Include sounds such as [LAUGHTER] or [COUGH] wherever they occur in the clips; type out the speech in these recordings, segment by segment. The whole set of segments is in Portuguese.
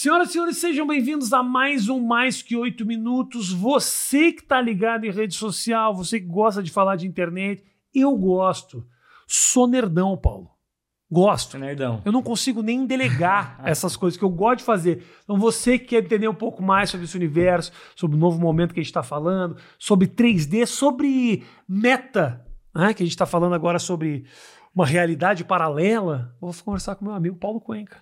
Senhoras e senhores, sejam bem-vindos a mais um Mais Que Oito Minutos. Você que está ligado em rede social, você que gosta de falar de internet, eu gosto. Sou nerdão, Paulo. Gosto. Nerdão. Eu não consigo nem delegar [LAUGHS] essas coisas que eu gosto de fazer. Então, você que quer entender um pouco mais sobre esse universo, sobre o novo momento que a gente está falando, sobre 3D, sobre meta, né? que a gente está falando agora sobre uma realidade paralela, vou conversar com meu amigo Paulo Cuenca.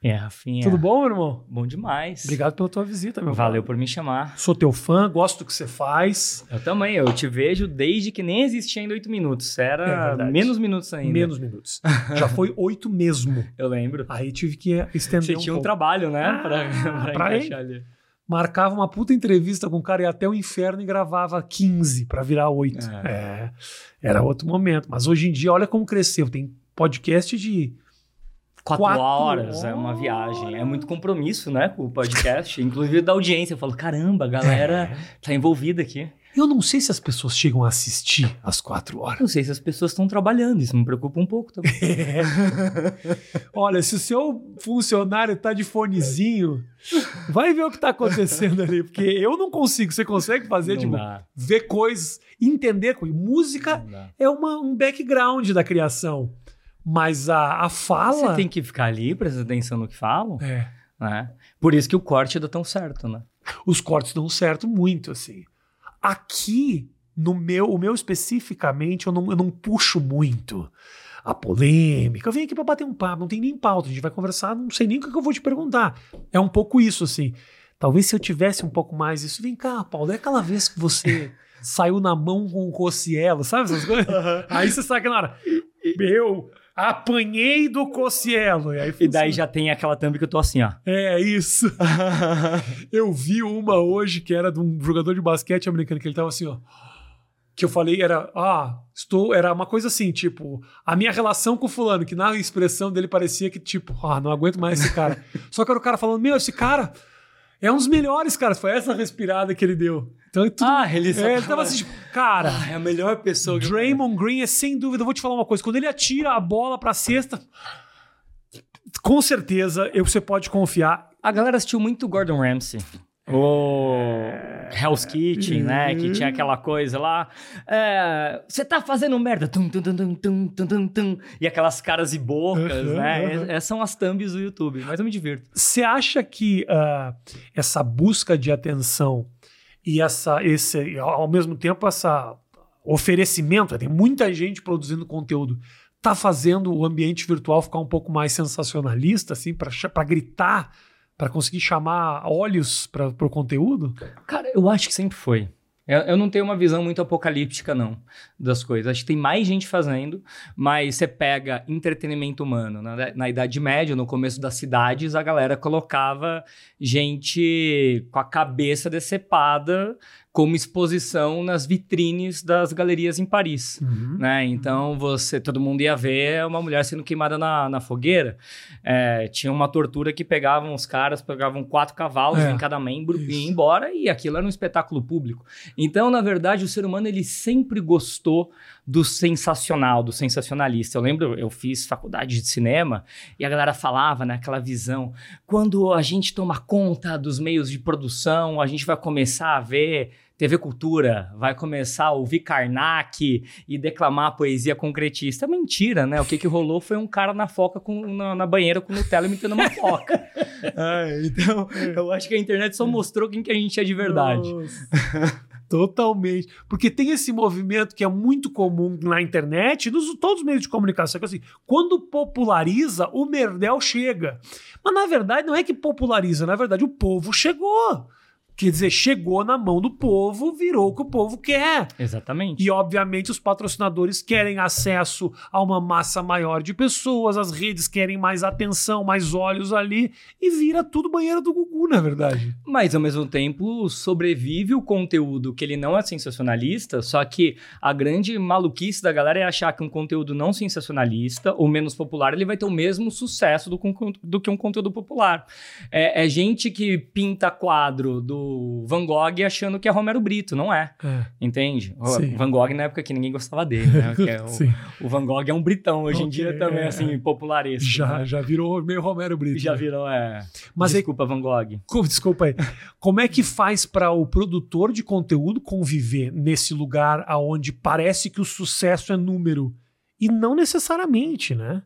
É, Rafinha. Tudo bom, meu irmão? Bom demais. Obrigado pela tua visita, meu Valeu Paulo. por me chamar. Sou teu fã, gosto do que você faz. Eu também, eu te vejo desde que nem existia ainda oito minutos. É Era verdade. menos minutos ainda. Menos minutos. [LAUGHS] Já foi oito mesmo. Eu lembro. Aí tive que estender Você um tinha um pouco. trabalho, né? Ah, pra, [LAUGHS] pra pra encaixar ali. Marcava uma puta entrevista com o cara, ia até o inferno e gravava 15 pra virar 8. É. É. Era outro momento. Mas hoje em dia, olha como cresceu. Tem podcast de. Quatro, Quatro horas, é uma viagem. É muito compromisso, né? Com o podcast. Inclusive da audiência. Eu falo, caramba, a galera tá envolvida aqui. Eu não sei se as pessoas chegam a assistir às quatro horas. Não sei se as pessoas estão trabalhando, isso me preocupa um pouco também. [LAUGHS] Olha, se o seu funcionário tá de fonezinho, vai ver o que tá acontecendo ali. Porque eu não consigo. Você consegue fazer, Não tipo, dá, ver coisas, entender coisas. Música é uma, um background da criação. Mas a, a fala. Você tem que ficar ali, prestar atenção no que falam, É. né? Por isso que o corte dá tão certo, né? Os cortes dão certo muito, assim. Aqui, no meu, o meu especificamente, eu não, eu não puxo muito a polêmica. Eu venho aqui pra bater um papo, não tem nem pauta. A gente vai conversar, não sei nem o que eu vou te perguntar. É um pouco isso, assim. Talvez se eu tivesse um pouco mais isso. Vem cá, Paulo, é aquela vez que você [LAUGHS] saiu na mão com o Cocielo, sabe essas coisas? Aí você sabe que na hora. Meu, apanhei do Cocielo. E, aí E daí já tem aquela thumb que eu tô assim, ó. É isso. [LAUGHS] Eu vi uma hoje que era de um jogador de basquete americano, que ele tava assim, ó. Que eu falei, era, ah, estou. Era uma coisa assim, tipo, a minha relação com o fulano, que na expressão dele parecia que, tipo, ah, não aguento mais esse cara. [LAUGHS] Só que era o cara falando, meu, esse cara é um dos melhores, cara. Foi essa respirada que ele deu. Então, é tudo, Ah, ele é, ele tava assim, tipo, cara. é a melhor pessoa Draymond Green é sem dúvida, eu vou te falar uma coisa, quando ele atira a bola pra cesta, com certeza eu, você pode confiar. A galera assistiu muito Gordon Ramsay. O Hell's Kitchen, né? Que tinha aquela coisa lá. é, Você tá fazendo merda. Tum, tum, tum, tum, tum, tum, tum, tum. E aquelas caras e bocas, Uhum, né? uhum. Essas são as thumbs do YouTube. Mas eu me divirto. Você acha que ah, essa busca de atenção e essa, esse, ao mesmo tempo, essa oferecimento, tem muita gente produzindo conteúdo, tá fazendo o ambiente virtual ficar um pouco mais sensacionalista, assim, para gritar, para conseguir chamar olhos para o conteúdo? Cara, eu acho que sempre foi. Eu, não tenho uma visão muito apocalíptica, não, das coisas. Acho que tem mais gente fazendo, mas você pega entretenimento humano. Na, na Idade Média, no começo das cidades, a galera colocava gente com a cabeça decepada como exposição nas vitrines das galerias em Paris. Né? Então você, todo mundo ia ver uma mulher sendo queimada na, na fogueira. É, tinha uma tortura que pegavam os caras, pegavam quatro cavalos É, em cada membro e ia embora, e aquilo era um espetáculo público. Então, na verdade, o ser humano ele sempre gostou do sensacional, do sensacionalista. Eu lembro, eu fiz faculdade de cinema e a galera falava naquela visão: quando a gente toma conta dos meios de produção, a gente vai começar a ver TV Cultura, vai começar a ouvir Karnak e declamar poesia concretista. Mentira, né? O que, que rolou foi um cara na foca com, na, na banheira com Nutella imitando uma foca. [LAUGHS] Ah, então, [LAUGHS] eu acho que a internet só mostrou quem que a gente é de verdade. [LAUGHS] Totalmente. Porque tem esse movimento que é muito comum na internet, nos todos os meios de comunicação, que assim, quando populariza, o merdel chega. Mas na verdade não é que populariza, na verdade o povo chegou. Quer dizer, chegou na mão do povo, virou o que o povo quer. Exatamente. E, obviamente, os patrocinadores querem acesso a uma massa maior de pessoas, as redes querem mais atenção, mais olhos ali, e vira tudo banheiro do Gugu, na verdade. Mas, ao mesmo tempo, sobrevive o conteúdo que ele não é sensacionalista, só que a grande maluquice da galera é achar que um conteúdo não sensacionalista ou menos popular, ele vai ter o mesmo sucesso do, do que um conteúdo popular. É, é gente que pinta quadro do o Van Gogh achando que é Romero Brito, não é. É. Entende? Sim. Van Gogh na época que ninguém gostava dele, né? É [LAUGHS] o, o Van Gogh é um britão hoje em Ok, dia também, é, assim, popularesco. Já, né? já virou meio Romero Brito. Já né? virou, é. Mas aí- Desculpa, Van Gogh. Desculpa aí. Como é que faz para o produtor de conteúdo conviver nesse lugar aonde parece que o sucesso é número? E não necessariamente, né?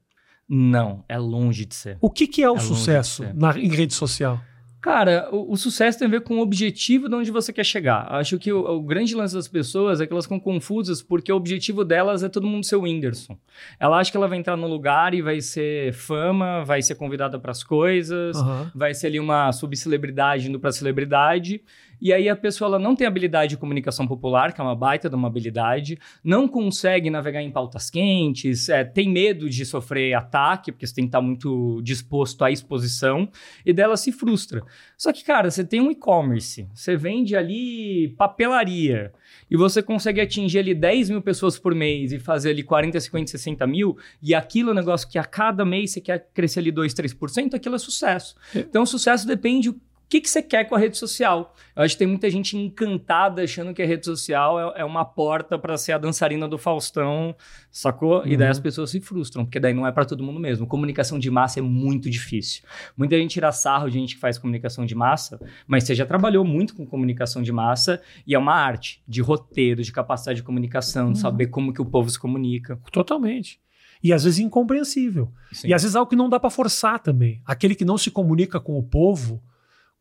Não, é longe de ser. O que, que é o É sucesso na, em rede social? Cara, o, o sucesso tem a ver com o objetivo de onde você quer chegar. Acho que o, o grande lance das pessoas é que elas ficam confusas porque o objetivo delas é todo mundo ser o Whindersson. Ela acha que ela vai entrar no lugar e vai ser fama, vai ser convidada para as coisas, Aham. vai ser ali uma subcelebridade indo para celebridade. E aí a pessoa ela não tem habilidade de comunicação popular, que é uma baita de uma habilidade, não consegue navegar em pautas quentes, é, tem medo de sofrer ataque, porque você tem que estar muito disposto à exposição, e dela se frustra. Só que, cara, você tem um e-commerce, você vende ali papelaria, e você consegue atingir ali 10 mil pessoas por mês e fazer ali 40, 50, 60 mil, e aquilo é um negócio que a cada mês você quer crescer ali 2, 3%, aquilo é sucesso. Então, o sucesso depende que, que você quer com a rede social. Eu acho que tem muita gente encantada achando que a rede social é, é uma porta para ser a dançarina do Faustão, sacou? E daí Uhum. as pessoas se frustram, porque daí não é para todo mundo mesmo. Comunicação de massa é muito difícil. Muita gente tira sarro de gente que faz comunicação de massa, mas você já trabalhou muito com comunicação de massa e é uma arte de roteiro, de capacidade de comunicação, Uhum. de saber como que o povo se comunica. Totalmente. E às vezes incompreensível. Sim. E às vezes algo que não dá para forçar também. Aquele que não se comunica com o povo,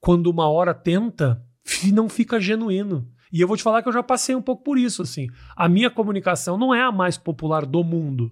quando uma hora tenta, não fica genuíno. E eu vou te falar que eu já passei um pouco por isso, assim. A minha comunicação não é a mais popular do mundo.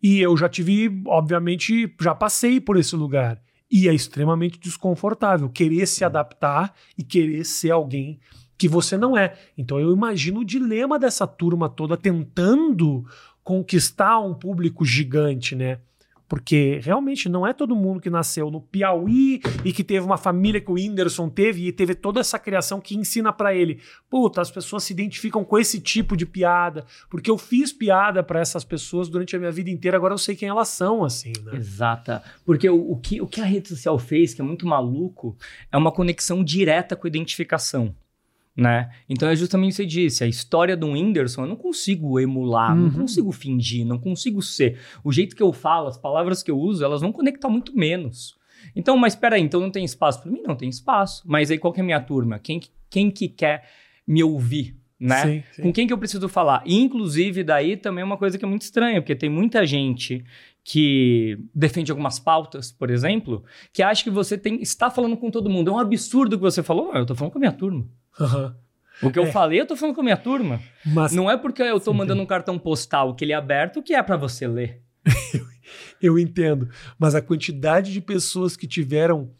E eu já tive, obviamente, já passei por esse lugar. E é extremamente desconfortável querer se adaptar e querer ser alguém que você não é. Então eu imagino o dilema dessa turma toda tentando conquistar um público gigante, né? Porque realmente não é todo mundo que nasceu no Piauí e que teve uma família que o Whindersson teve e teve toda essa criação que ensina pra ele. Puta, as pessoas se identificam com esse tipo de piada, porque eu fiz piada pra essas pessoas durante a minha vida inteira, agora eu sei quem elas são, assim, né? Exata. Porque o, o que, o que a rede social fez, que é muito maluco, é uma conexão direta com a identificação. Né? Então é justamente o que você disse, a história do Whindersson eu não consigo emular, não Uhum. consigo fingir, não consigo ser. O jeito que eu falo, as palavras que eu uso, elas vão conectar muito menos. Então, mas espera aí, então não tem espaço para mim? Não tem espaço. Mas aí qual que é a minha turma? Quem, que- quem que quer me ouvir? Né? Sim, sim. Com quem que eu preciso falar? E, inclusive, daí também é uma coisa que é muito estranha, porque tem muita gente que defende algumas pautas, por exemplo, que acha que você tem, está falando com todo mundo. É um absurdo o que você falou. Não, eu tô falando com a minha turma. Aham. O que eu É. falei, eu tô falando com a minha turma. Mas Não é porque eu tô mandando um cartão postal que ele é aberto que é para você ler. [LAUGHS] Eu entendo, mas a quantidade de pessoas que tiveram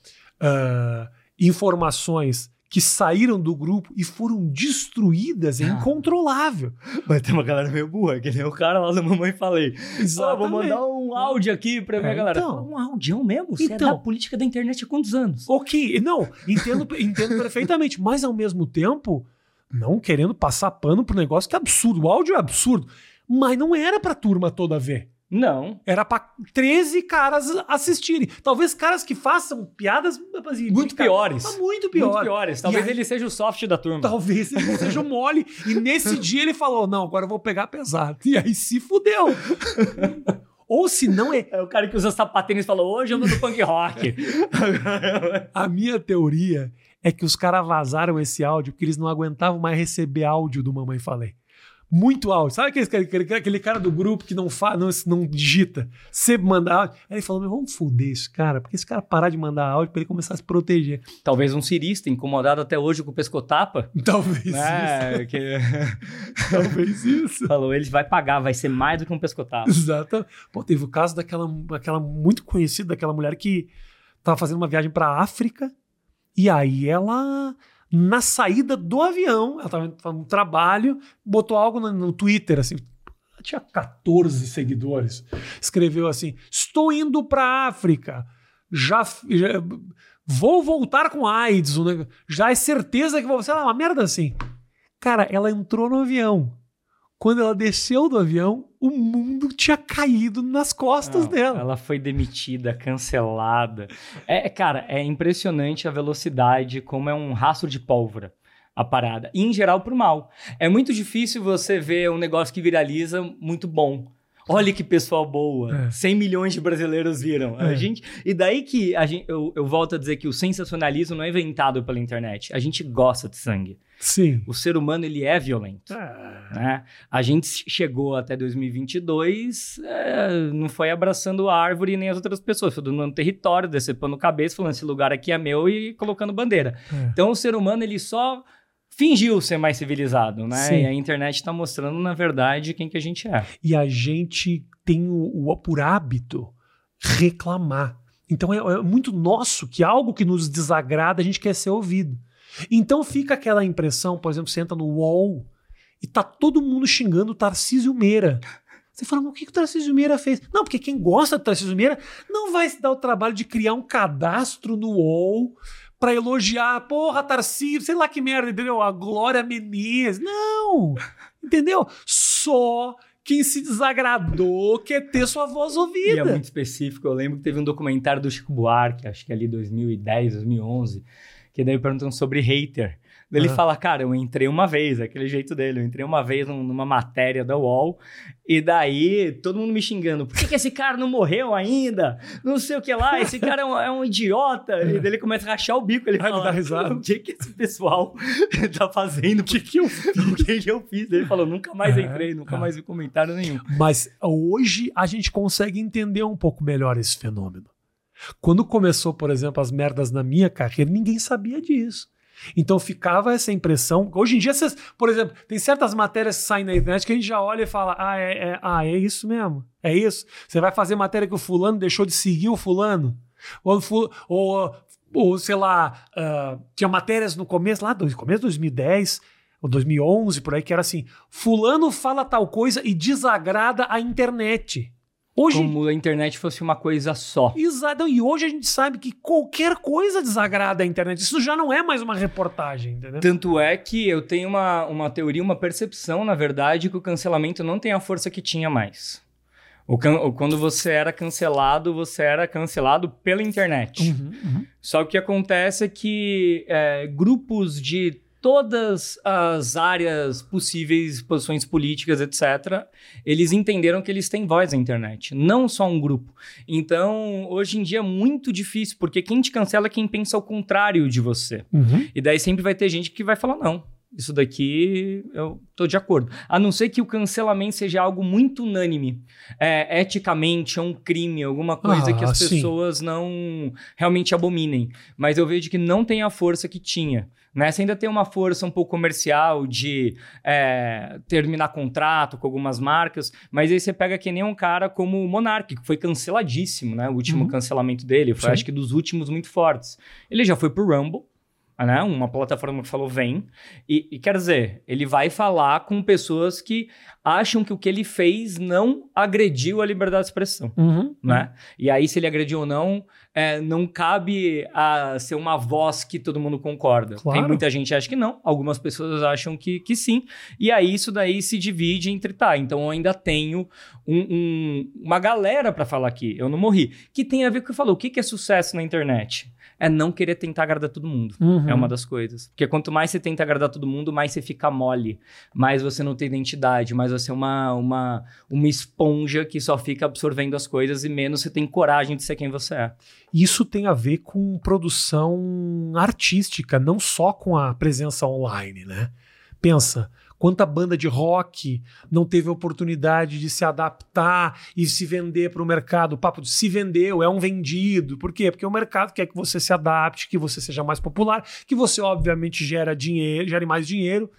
ah, informações que saíram do grupo e foram destruídas é Ah. incontrolável. Mas tem uma galera meio burra, que nem o cara lá da mamãe falei. Exatamente. vou mandar um áudio aqui pra minha É, galera. então. Um áudio mesmo? Você Então. é da política da internet há quantos anos? Ok, não, entendo, entendo perfeitamente, mas ao mesmo tempo, não querendo passar pano pro negócio que é absurdo. O áudio é absurdo, mas não era pra turma toda ver. Não. Era pra 13 caras assistirem. Talvez caras que façam piadas assim, Muito piores. Muito pior. Muito piores. Talvez aí- ele seja o soft da turma. Talvez ele seja mole. E nesse [LAUGHS] dia ele falou: não, agora eu vou pegar pesado. E aí se fudeu. [LAUGHS] Ou se não é. É o cara que usa sapatênis e falou, hoje eu vou no punk rock. [LAUGHS] A minha teoria é que os caras vazaram esse áudio porque eles não aguentavam mais receber áudio do Mamãe Falei. Muito áudio. Sabe aquele, aquele, aquele cara do grupo que não, fa, não, não digita? Sempre manda áudio. Aí ele falou: meu, vamos foder esse cara, porque esse cara parar de mandar áudio pra ele começar a se proteger. Talvez um cirista incomodado até hoje com o pescotapa. Talvez isso. né? que... [LAUGHS] Talvez isso. Falou, ele vai pagar, vai ser mais do que um pescotapa. Exato. Pô, teve o caso daquela, daquela muito conhecida, daquela mulher que tava fazendo uma viagem pra África e aí ela, na saída do avião, ela tava fazendo um trabalho, botou algo no, no Twitter, assim, tinha 14 seguidores, escreveu assim, estou indo pra África, já, já- vou voltar com AIDS, neg- já é certeza que vou, sei lá, uma merda assim. Cara, ela entrou no avião. Quando ela desceu do avião, o mundo tinha caído nas costas Não, dela. Ela foi demitida, cancelada. É, cara, é impressionante a velocidade, como é um rastro de pólvora a parada. E, em geral, pro mal. É muito difícil você ver um negócio que viraliza muito bom. Olha que pessoal boa. É. 100 milhões de brasileiros viram. A É. gente, e daí que a gente, eu, eu volto a dizer que o sensacionalismo não é inventado pela internet. A gente gosta de sangue. Sim. O ser humano, ele é violento. É. né? A gente chegou até 2022, é, não foi abraçando a árvore nem as outras pessoas, foi dando território, decepando cabeça, falando esse lugar aqui é meu e colocando bandeira. É. Então o ser humano ele só fingiu ser mais civilizado, né? Sim. E a internet está mostrando na verdade quem que a gente é. E a gente tem o, o- por hábito reclamar. Então é, é muito nosso que algo que nos desagrada a gente quer ser ouvido. Então fica aquela impressão, por exemplo, você entra no UOL e tá todo mundo xingando o Tarcísio Meira. Você fala, mas o que, que o Tarcísio Meira fez? Não, porque quem gosta do Tarcísio Meira não vai se dar o trabalho de criar um cadastro no UOL pra elogiar, porra, Tarcísio, sei lá que merda, entendeu? A Glória Menezes. Não! Entendeu? Só quem se desagradou quer ter sua voz E é ouvida. muito específico. Eu lembro que teve um documentário do Chico Buarque, acho que ali 2010, 2011, que daí perguntam sobre hater. Ele Ah. fala, cara, eu entrei uma vez, aquele jeito dele, eu entrei uma vez num- numa matéria da UOL, e daí todo mundo me xingando, por que, que esse cara não morreu ainda? Não sei o que lá, esse cara é um, é um idiota. E daí ele começa a rachar o bico, ele Ai, ele fala, risada. o que que esse pessoal [LAUGHS] tá fazendo? O que, que eu O que que eu fiz? Ele falou, nunca mais É, entrei, nunca cara. mais vi comentário nenhum. Mas hoje a gente consegue entender um pouco melhor esse fenômeno. Quando começou, por exemplo, as merdas na minha carreira, ninguém sabia disso. Então ficava essa impressão. Hoje em dia, vocês, por exemplo, tem certas matérias que saem na internet que a gente já olha e fala: ah, é, é- ah, é isso mesmo. É isso. Você vai fazer matéria que o fulano deixou de seguir o fulano. Ou, ou, ou, sei lá, ah, tinha matérias no começo, lá no começo de 2010 ou 2011, por aí, que era assim: Fulano fala tal coisa e desagrada a internet. Hoje. Como a internet fosse uma coisa só. Exato. E hoje a gente sabe que qualquer coisa desagrada a internet. Isso já não é mais uma reportagem, entendeu? Tanto é que eu tenho uma, uma teoria, uma percepção, na verdade, que o cancelamento não tem a força que tinha mais. O quando você era cancelado, você era cancelado pela internet. Uhum, uhum. Só que o que acontece é que é, grupos de todas as áreas possíveis, posições políticas, etc., eles entenderam que eles têm voz na internet, não só um grupo. Então, hoje em dia é muito difícil, porque quem te cancela é quem pensa o contrário de você. Uhum. E daí sempre vai ter gente que vai falar, não, isso daqui eu tô de acordo. A não ser que o cancelamento seja algo muito unânime. É, eticamente, é um crime, alguma coisa Ah, que as sim. pessoas não realmente abominem. Mas eu vejo que não tem a força que tinha. Né? Você ainda tem uma força um pouco comercial de é, terminar contrato com algumas marcas, mas aí você pega que nem um cara como o Monark, que foi canceladíssimo, né? O último Uhum. cancelamento dele, foi Sim. acho que dos últimos muito fortes. Ele já foi pro Rumble, né? Uma plataforma que falou vem. E, e quer dizer, ele vai falar com pessoas que acham que o que ele fez não agrediu a liberdade de expressão. Uhum. Né? E aí, se ele agrediu ou não, é, não cabe a ser uma voz que todo mundo concorda. Claro. Tem muita gente que acha que não, algumas pessoas acham que, que sim. E aí, isso daí se divide entre tá. Então, eu ainda tenho um- um- uma galera para falar aqui. Eu não morri. Que tem a ver com o que eu falou. O que, que é sucesso na internet? É não querer tentar agradar todo mundo. Uhum. É uma das coisas. Porque quanto mais você tenta agradar todo mundo, mais você fica mole. Mais você não tem identidade, mais você é uma, uma, uma esponja que só fica absorvendo as coisas e menos você tem coragem de ser quem você é. Isso tem a ver com produção artística, não só com a presença online, né? Pensa, quanta banda de rock não teve oportunidade de se adaptar e se vender para o mercado. O papo de se vendeu, é um vendido. Por quê? Porque o mercado quer que você se adapte, que você seja mais popular, que você, obviamente, gera dinheiro, gere mais dinheiro.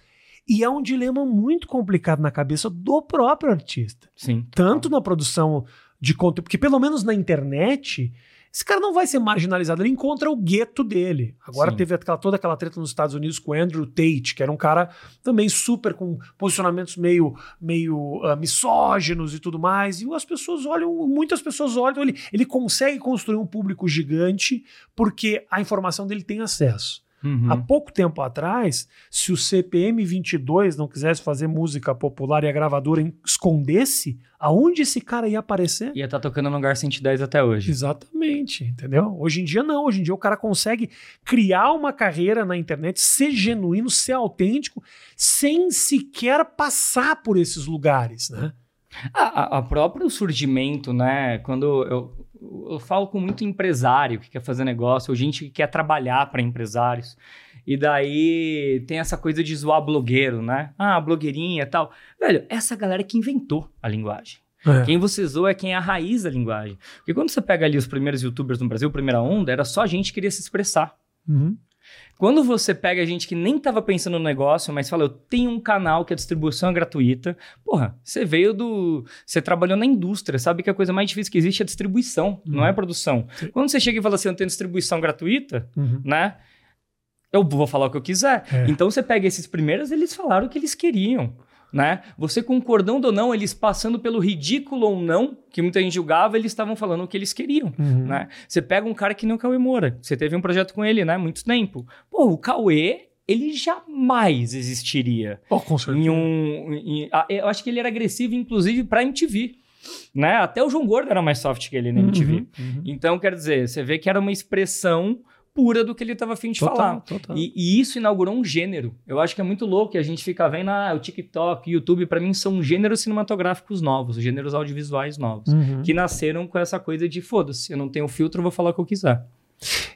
E é um dilema muito complicado na cabeça do próprio artista Sim. tanto na produção de conteúdo, porque pelo menos na internet, esse cara não vai ser marginalizado, ele encontra o gueto dele. Agora Sim. teve aquela- toda aquela treta nos Estados Unidos com o Andrew Tate, que era um cara também super com posicionamentos meio, meio ah, misóginos e tudo mais, e as pessoas olham, muitas pessoas olham, ele, ele consegue construir um público gigante porque a informação dele tem acesso. Uhum. Há pouco tempo atrás, se o CPM 22 não quisesse fazer música popular e a gravadora escondesse, aonde esse cara ia aparecer? Ia estar tocando no lugar 110 até hoje. Exatamente, entendeu? Hoje em dia não, hoje em dia o cara consegue criar uma carreira na internet, ser genuíno, ser autêntico, sem sequer passar por esses lugares, né? A, a- próprio surgimento, né? Quando eu, eu falo com muito empresário que quer fazer negócio, ou gente que quer trabalhar para empresários. E daí tem essa coisa de zoar blogueiro, né? Ah, blogueirinha e tal. Velho, essa galera que inventou a linguagem. É. Quem você zoa é quem é a raiz da linguagem. Porque quando você pega ali os primeiros youtubers no Brasil, primeira onda, era só gente que queria se expressar. Uhum. Quando você pega gente que nem estava pensando no negócio, mas fala, eu tenho um canal que a distribuição é gratuita. Porra, você veio do. Você trabalhou na indústria, sabe que a coisa mais difícil que existe é a distribuição, não é a produção. Sim. Quando você chega e fala assim, eu tenho distribuição gratuita, Uhum. né? Eu vou falar o que eu quiser. É. Então você pega esses primeiros, eles falaram o que eles queriam. Né? Você concordando ou não, eles passando pelo ridículo ou não, que muita gente julgava, eles estavam falando o que eles queriam. Uhum. Né? Você pega um cara que nem o Cauê Moura, você teve um projeto com ele, né? Muito tempo. Pô, o Cauê, ele jamais existiria Oh, com certeza. em um. em- ah, eu acho que ele era agressivo, inclusive, pra MTV. Né? Até o João Gordo era mais soft que ele na MTV. Uhum, uhum. Então, quer dizer, você vê que era uma expressão pura do que ele estava afim de Total, falar. total. E, e isso inaugurou um gênero. Eu acho que é muito louco que a gente fica vendo, ah, o TikTok, YouTube, pra mim são gêneros cinematográficos novos, gêneros audiovisuais novos, Uhum. que nasceram com essa coisa de foda-se, eu não tenho filtro, vou falar o que eu quiser.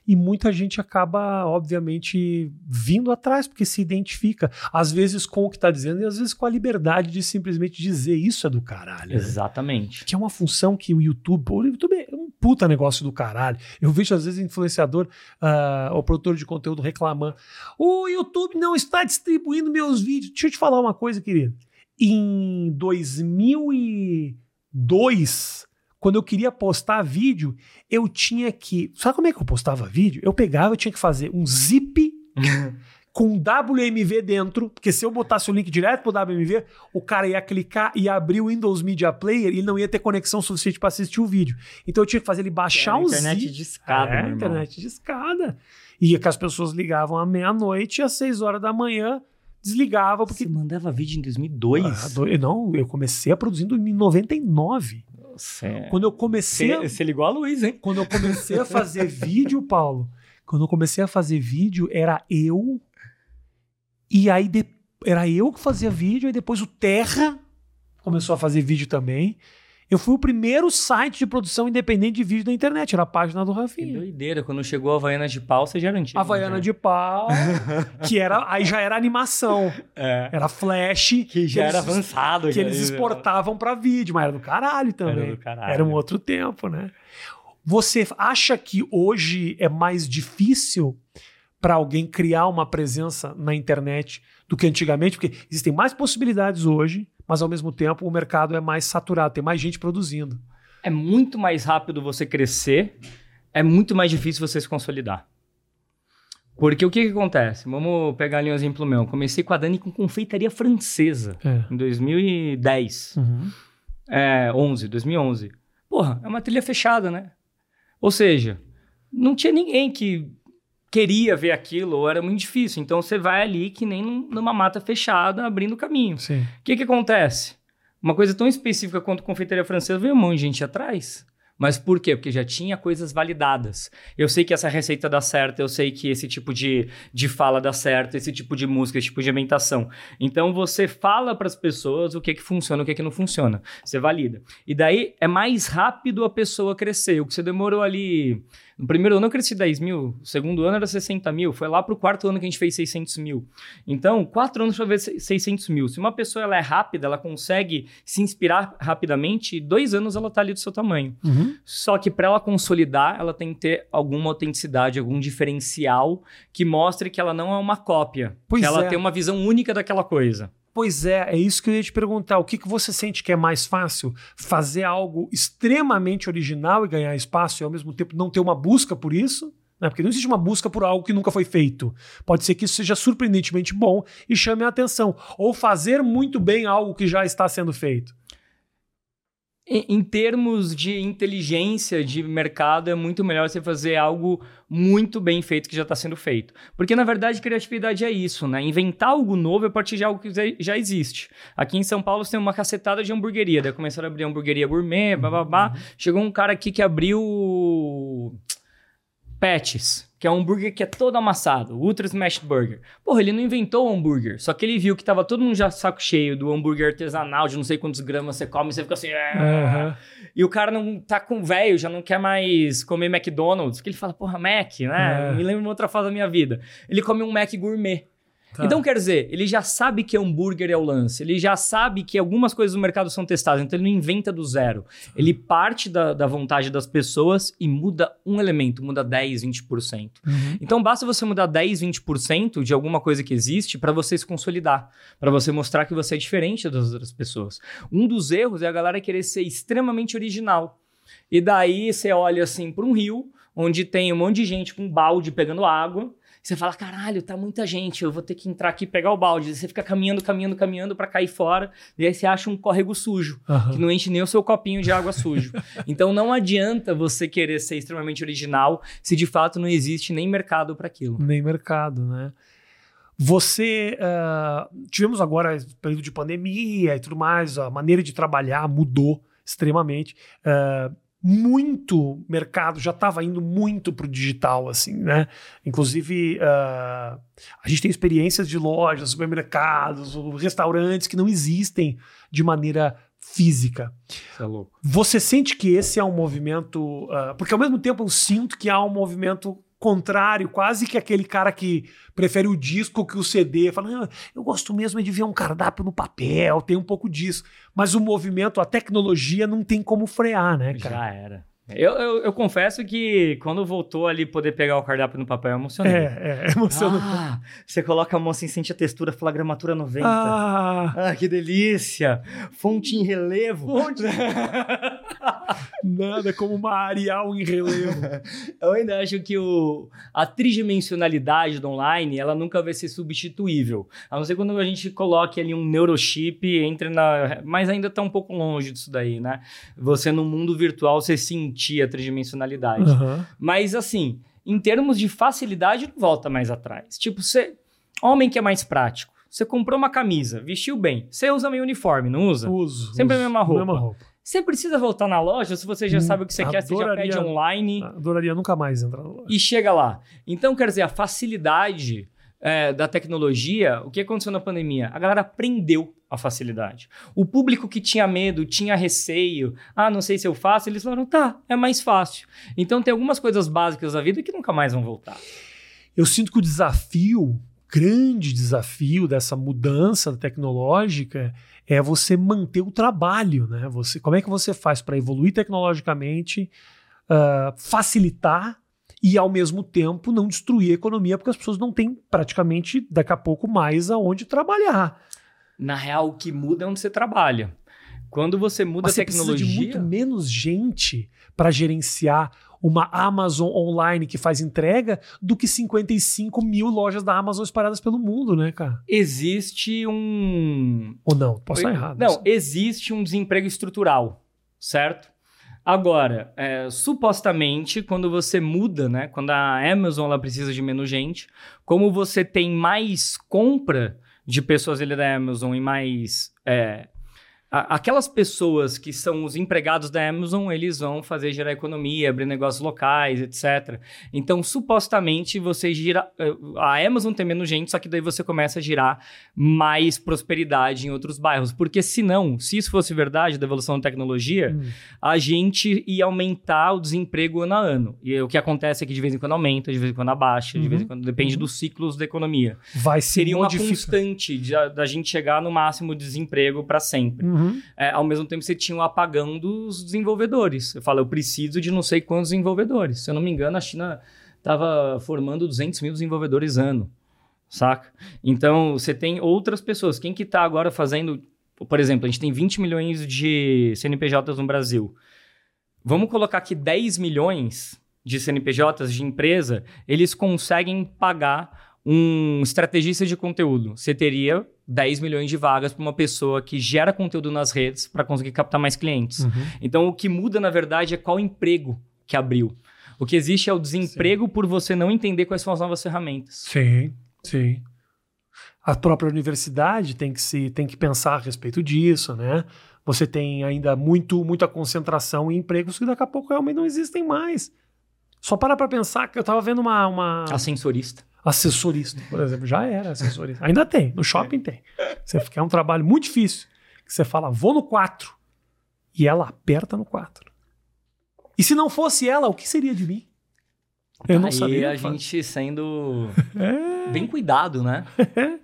E muita gente acaba, obviamente, vindo atrás, porque se identifica, às vezes com o que está dizendo e às vezes com a liberdade de simplesmente dizer isso é do caralho. né? Exatamente. Que é uma função que o YouTube. O YouTube é puta negócio do caralho. Eu vejo, às vezes, influenciador ah, ou produtor de conteúdo reclamando: o YouTube não está distribuindo meus vídeos. Deixa eu te falar uma coisa, querido. Em 2002, quando eu queria postar vídeo, eu tinha que. Sabe como é que eu postava vídeo? Eu pegava, eu tinha que fazer um zip com WMV dentro, porque se eu botasse o link direto pro WMV, o cara ia clicar e abrir o Windows Media Player e não ia ter conexão suficiente para assistir o vídeo. Então eu tinha que fazer ele baixar um internet zip. de escada, é, internet de escada. E que as pessoas ligavam à meia-noite e às seis horas da manhã desligava porque Você mandava vídeo em 2002? Ah, não, eu comecei a produzindo em 99. Nossa, é. Quando eu comecei você ligou a luz, hein? quando eu comecei a fazer [LAUGHS] vídeo, Paulo, quando eu comecei a fazer vídeo, era eu. E aí de- era eu que fazia vídeo, e depois o Terra começou a fazer vídeo também. Eu fui o primeiro site de produção independente de vídeo da internet, era a página do Que Rafinha. doideira. Quando chegou a Havaiana de pau, você já era antigo. Havaiana né? de pau, que era aí já era animação, É. era flash, Que já era eles- avançado. que eles exportavam pra vídeo, mas era do caralho também. Era do caralho. Era um outro tempo, né? Você acha que hoje é mais difícil para alguém criar uma presença na internet do que antigamente? Porque existem mais possibilidades hoje, mas ao mesmo tempo o mercado é mais saturado, tem mais gente produzindo. É muito mais rápido você crescer, é muito mais difícil você se consolidar. Porque o que, que acontece? Vamos pegar ali um exemplo meu. Comecei com a Dani com confeitaria francesa É. em 2010. É, 11, 2011. Porra, é uma trilha fechada, né? Ou seja, não tinha ninguém que queria ver aquilo, ou era muito difícil. Então você vai ali que nem num- numa mata fechada, abrindo caminho. Sim. O que que acontece? Uma coisa tão específica quanto confeitaria francesa veio um monte de gente atrás. Mas por quê? Porque já tinha coisas validadas. Eu sei que essa receita dá certo, eu sei que esse tipo de, de fala dá certo, esse tipo de música, esse tipo de ambientação. Então você fala para as pessoas o que que funciona, o que que não funciona. Você valida. E daí é mais rápido a pessoa crescer. O que você demorou ali. No primeiro ano eu cresci 10 mil, no segundo ano era 60 mil, foi lá pro quarto ano que a gente fez 600 mil. Então, quatro anos para ver se- 600 mil. Se uma pessoa ela é rápida, ela consegue se inspirar rapidamente, dois anos ela tá ali do seu tamanho. Uhum. Só que para ela consolidar, ela tem que ter alguma autenticidade, algum diferencial que mostre que ela não é uma cópia. Pois que ela é. tem uma visão única daquela coisa. Pois é, é isso que eu ia te perguntar. O que, que você sente que é mais fácil? Fazer algo extremamente original e ganhar espaço e ao mesmo tempo não ter uma busca por isso? Né? Porque não existe uma busca por algo que nunca foi feito. Pode ser que isso seja surpreendentemente bom e chame a atenção. Ou fazer muito bem algo que já está sendo feito. Em, termos de inteligência de mercado, é muito melhor você fazer algo muito bem feito que já está sendo feito. Porque, na verdade, criatividade é isso, né? Inventar algo novo a partir de algo que já existe. Aqui em São Paulo tem uma cacetada de hamburgueria. Daí começaram a abrir hamburgueria gourmet, babá. Uhum. Chegou um cara aqui que abriu Patches, que é um hambúrguer que é todo amassado, Ultra Smashed Burger. Porra, ele não inventou o hambúrguer, só que ele viu que tava todo mundo já saco cheio do hambúrguer artesanal, de não sei quantos gramas você come, e você fica assim... Uhum. E o cara não tá com velho, já não quer mais comer McDonald's, que ele fala, porra, Mac, né? É. Me lembro de uma outra fase da minha vida. Ele come um Mac gourmet. Tá. Então, quer dizer, ele já sabe que hambúrguer é o lance, ele já sabe que algumas coisas no mercado são testadas, então ele não inventa do zero. Ele parte da, da vontade das pessoas e muda um elemento, muda 10, 20%. Uhum. Então, basta você mudar 10, 20% de alguma coisa que existe para você se consolidar, para você mostrar que você é diferente das outras pessoas. Um dos erros é a galera querer ser extremamente original. E daí você olha assim para um rio, onde tem um monte de gente com um balde pegando água, você fala, caralho, tá muita gente, eu vou ter que entrar aqui e pegar o balde. Você fica caminhando, caminhando, caminhando para cair fora, e aí você acha um córrego sujo, uhum. que não enche nem o seu copinho de água sujo. [LAUGHS] então não adianta você querer ser extremamente original se de fato não existe nem mercado para aquilo. Nem mercado, né? Você. Uh, tivemos agora período de pandemia e tudo mais, a maneira de trabalhar mudou extremamente. Uh, muito mercado, já estava indo muito para o digital, assim, né? Inclusive, uh, a gente tem experiências de lojas, supermercados, restaurantes que não existem de maneira física. é louco. Você sente que esse é um movimento. Uh, porque ao mesmo tempo eu sinto que há um movimento contrário, quase que aquele cara que prefere o disco que o CD, fala, eu gosto mesmo de ver um cardápio no papel, tem um pouco disso. Mas o movimento, a tecnologia não tem como frear, né, cara? Já era. Eu, eu, eu, confesso que quando voltou ali poder pegar o cardápio no papel, eu emocionei. É, é, [LAUGHS] emocionante. Ah, você coloca a mão assim, sente a textura, fala gramatura 90. Ah, ah que delícia! Fonte em relevo. Fonte. [LAUGHS] Nada como uma Arial em relevo. [LAUGHS] eu ainda acho que o, a tridimensionalidade do online, ela nunca vai ser substituível. A não ser quando a gente coloque ali um neurochip, entre na... Mas ainda está um pouco longe disso daí, né? Você no mundo virtual, você sentir sentir a tridimensionalidade. Uhum. Mas assim, em termos de facilidade, não volta mais atrás. Tipo, você. Homem que é mais prático. Você comprou uma camisa, vestiu bem. Você usa meio uniforme, não usa? Uso. Sempre uso, a mesma roupa. mesma roupa. Você precisa voltar na loja, se você já hum, sabe o que você adoraria, quer, você já pede online. Adoraria nunca mais entrar na loja. E chega lá. Então, quer dizer, a facilidade é, da tecnologia, o que aconteceu na pandemia? A galera aprendeu a facilidade. O público que tinha medo, tinha receio, ah, não sei se eu faço, eles falaram, tá, é mais fácil. Então tem algumas coisas básicas da vida que nunca mais vão voltar. Eu sinto que o desafio, grande desafio dessa mudança tecnológica é você manter o trabalho, né? Você, como é que você faz para evoluir tecnologicamente, uh, facilitar e ao mesmo tempo não destruir a economia, porque as pessoas não têm praticamente daqui a pouco mais aonde trabalhar. Na real, o que muda é onde você trabalha. Quando você muda Mas a tecnologia. Você precisa de muito menos gente para gerenciar uma Amazon online que faz entrega do que 55 mil lojas da Amazon espalhadas pelo mundo, né, cara? Existe um. Ou não? Posso estar errado. Não, existe um desemprego estrutural, certo? Agora, é, supostamente, quando você muda, né? Quando a Amazon ela precisa de menos gente, como você tem mais compra de pessoas ali da Amazon e mais é, aquelas pessoas que são os empregados da Amazon, eles vão fazer gerar economia, abrir negócios locais, etc. Então, supostamente, você gira. Eh, a Amazon tem menos gente, só que daí você começa a girar mais prosperidade em outros bairros. Porque senão, se isso fosse verdade, da evolução da tecnologia, hum. a gente ia aumentar o desemprego ano a ano. E o que acontece é que de vez em quando aumenta, de vez em quando abaixa, uhum. de vez em uhum. quando depende uhum. dos ciclos da economia. Vai Seria uma constante da gente chegar no máximo de desemprego para sempre. Uhum. Uhum. É, ao mesmo tempo, você tinha um apagão dos desenvolvedores. Eu falo, eu preciso de não sei quantos desenvolvedores. Se eu não me engano, a China estava formando 200 mil desenvolvedores ano, saca? Então, você tem outras pessoas. Quem que está agora fazendo... Por exemplo, a gente tem 20 milhões de CNPJs no Brasil. Vamos colocar que 10 milhões de CNPJs de empresa, eles conseguem pagar um estrategista de conteúdo. Você teria 10 milhões de vagas para uma pessoa que gera conteúdo nas redes para conseguir captar mais clientes. Uhum. Então, o que muda, na verdade, é qual emprego que abriu. O que existe é o desemprego por você não entender quais são as novas ferramentas. Sim, sim. A própria universidade tem que se tem que pensar a respeito disso, né? Você tem ainda muito muita concentração em empregos que daqui a pouco realmente não existem mais. Só para para pensar que eu estava vendo uma, uma Ascensorista. assessorista, por exemplo, já era assessorista. Ainda tem, no shopping tem. Você fica é um trabalho muito difícil. Que você fala, vou no 4 e ela aperta no 4. E se não fosse ela, o que seria de mim? Eu não Aí sabia. a gente sendo [LAUGHS] É. bem cuidado, né? [LAUGHS]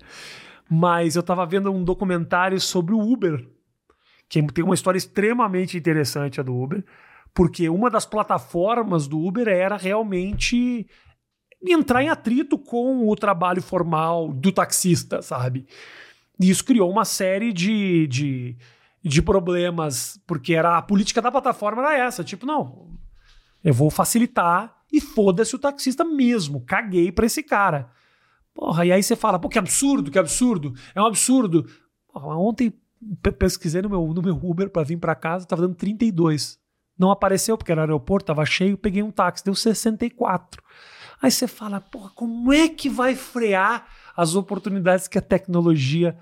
Mas eu tava vendo um documentário sobre o Uber, que tem uma história extremamente interessante a do Uber, porque uma das plataformas do Uber era realmente entrar em atrito com o trabalho formal do taxista, sabe? E isso criou uma série de, de, de problemas, porque era a política da plataforma era essa, tipo, não, eu vou facilitar e foda-se o taxista mesmo, caguei pra esse cara. Porra, e aí você fala, pô, que absurdo, que absurdo, é um absurdo. Porra, ontem pe- pesquisei no meu, no meu Uber pra vir pra casa, tava dando 32. Não apareceu porque era aeroporto, tava cheio, peguei um táxi, deu 64. Aí você fala, porra, como é que vai frear as oportunidades que a tecnologia.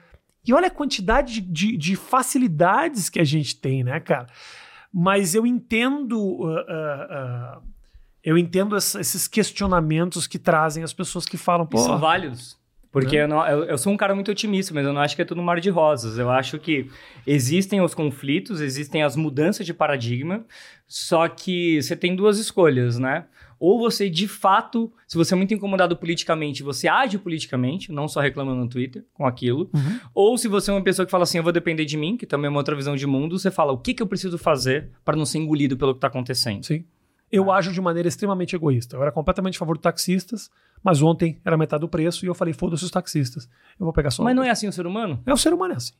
E olha a quantidade de, de, de facilidades que a gente tem, né, cara? Mas eu entendo. ah, ah, ah, eu entendo esses questionamentos que trazem as pessoas que falam, E são pô, válidos. Porque Né? eu, não- eu- eu sou um cara muito otimista, mas eu não acho que é tudo um mar de rosas. Eu acho que existem os conflitos, existem as mudanças de paradigma, só que você tem duas escolhas, né? Ou você, de fato, se você é muito incomodado politicamente, você age politicamente, não só reclamando no Twitter com aquilo. Uhum. Ou se você é uma pessoa que fala assim, eu vou depender de mim, que também é uma outra visão de mundo, você fala, o que, que eu preciso fazer para não ser engolido pelo que está acontecendo? Sim. Eu ajo de maneira extremamente egoísta. Eu era completamente a favor de taxistas, mas ontem era metade do preço e eu falei, foda-se os taxistas. Eu vou pegar só Mas não é assim o ser humano? É o ser humano é assim.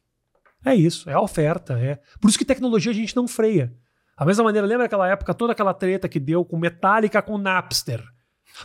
É isso, é a oferta, é. Por isso que tecnologia a gente não freia. Da mesma maneira, lembra aquela época, toda aquela treta que deu com Metallica com Napster?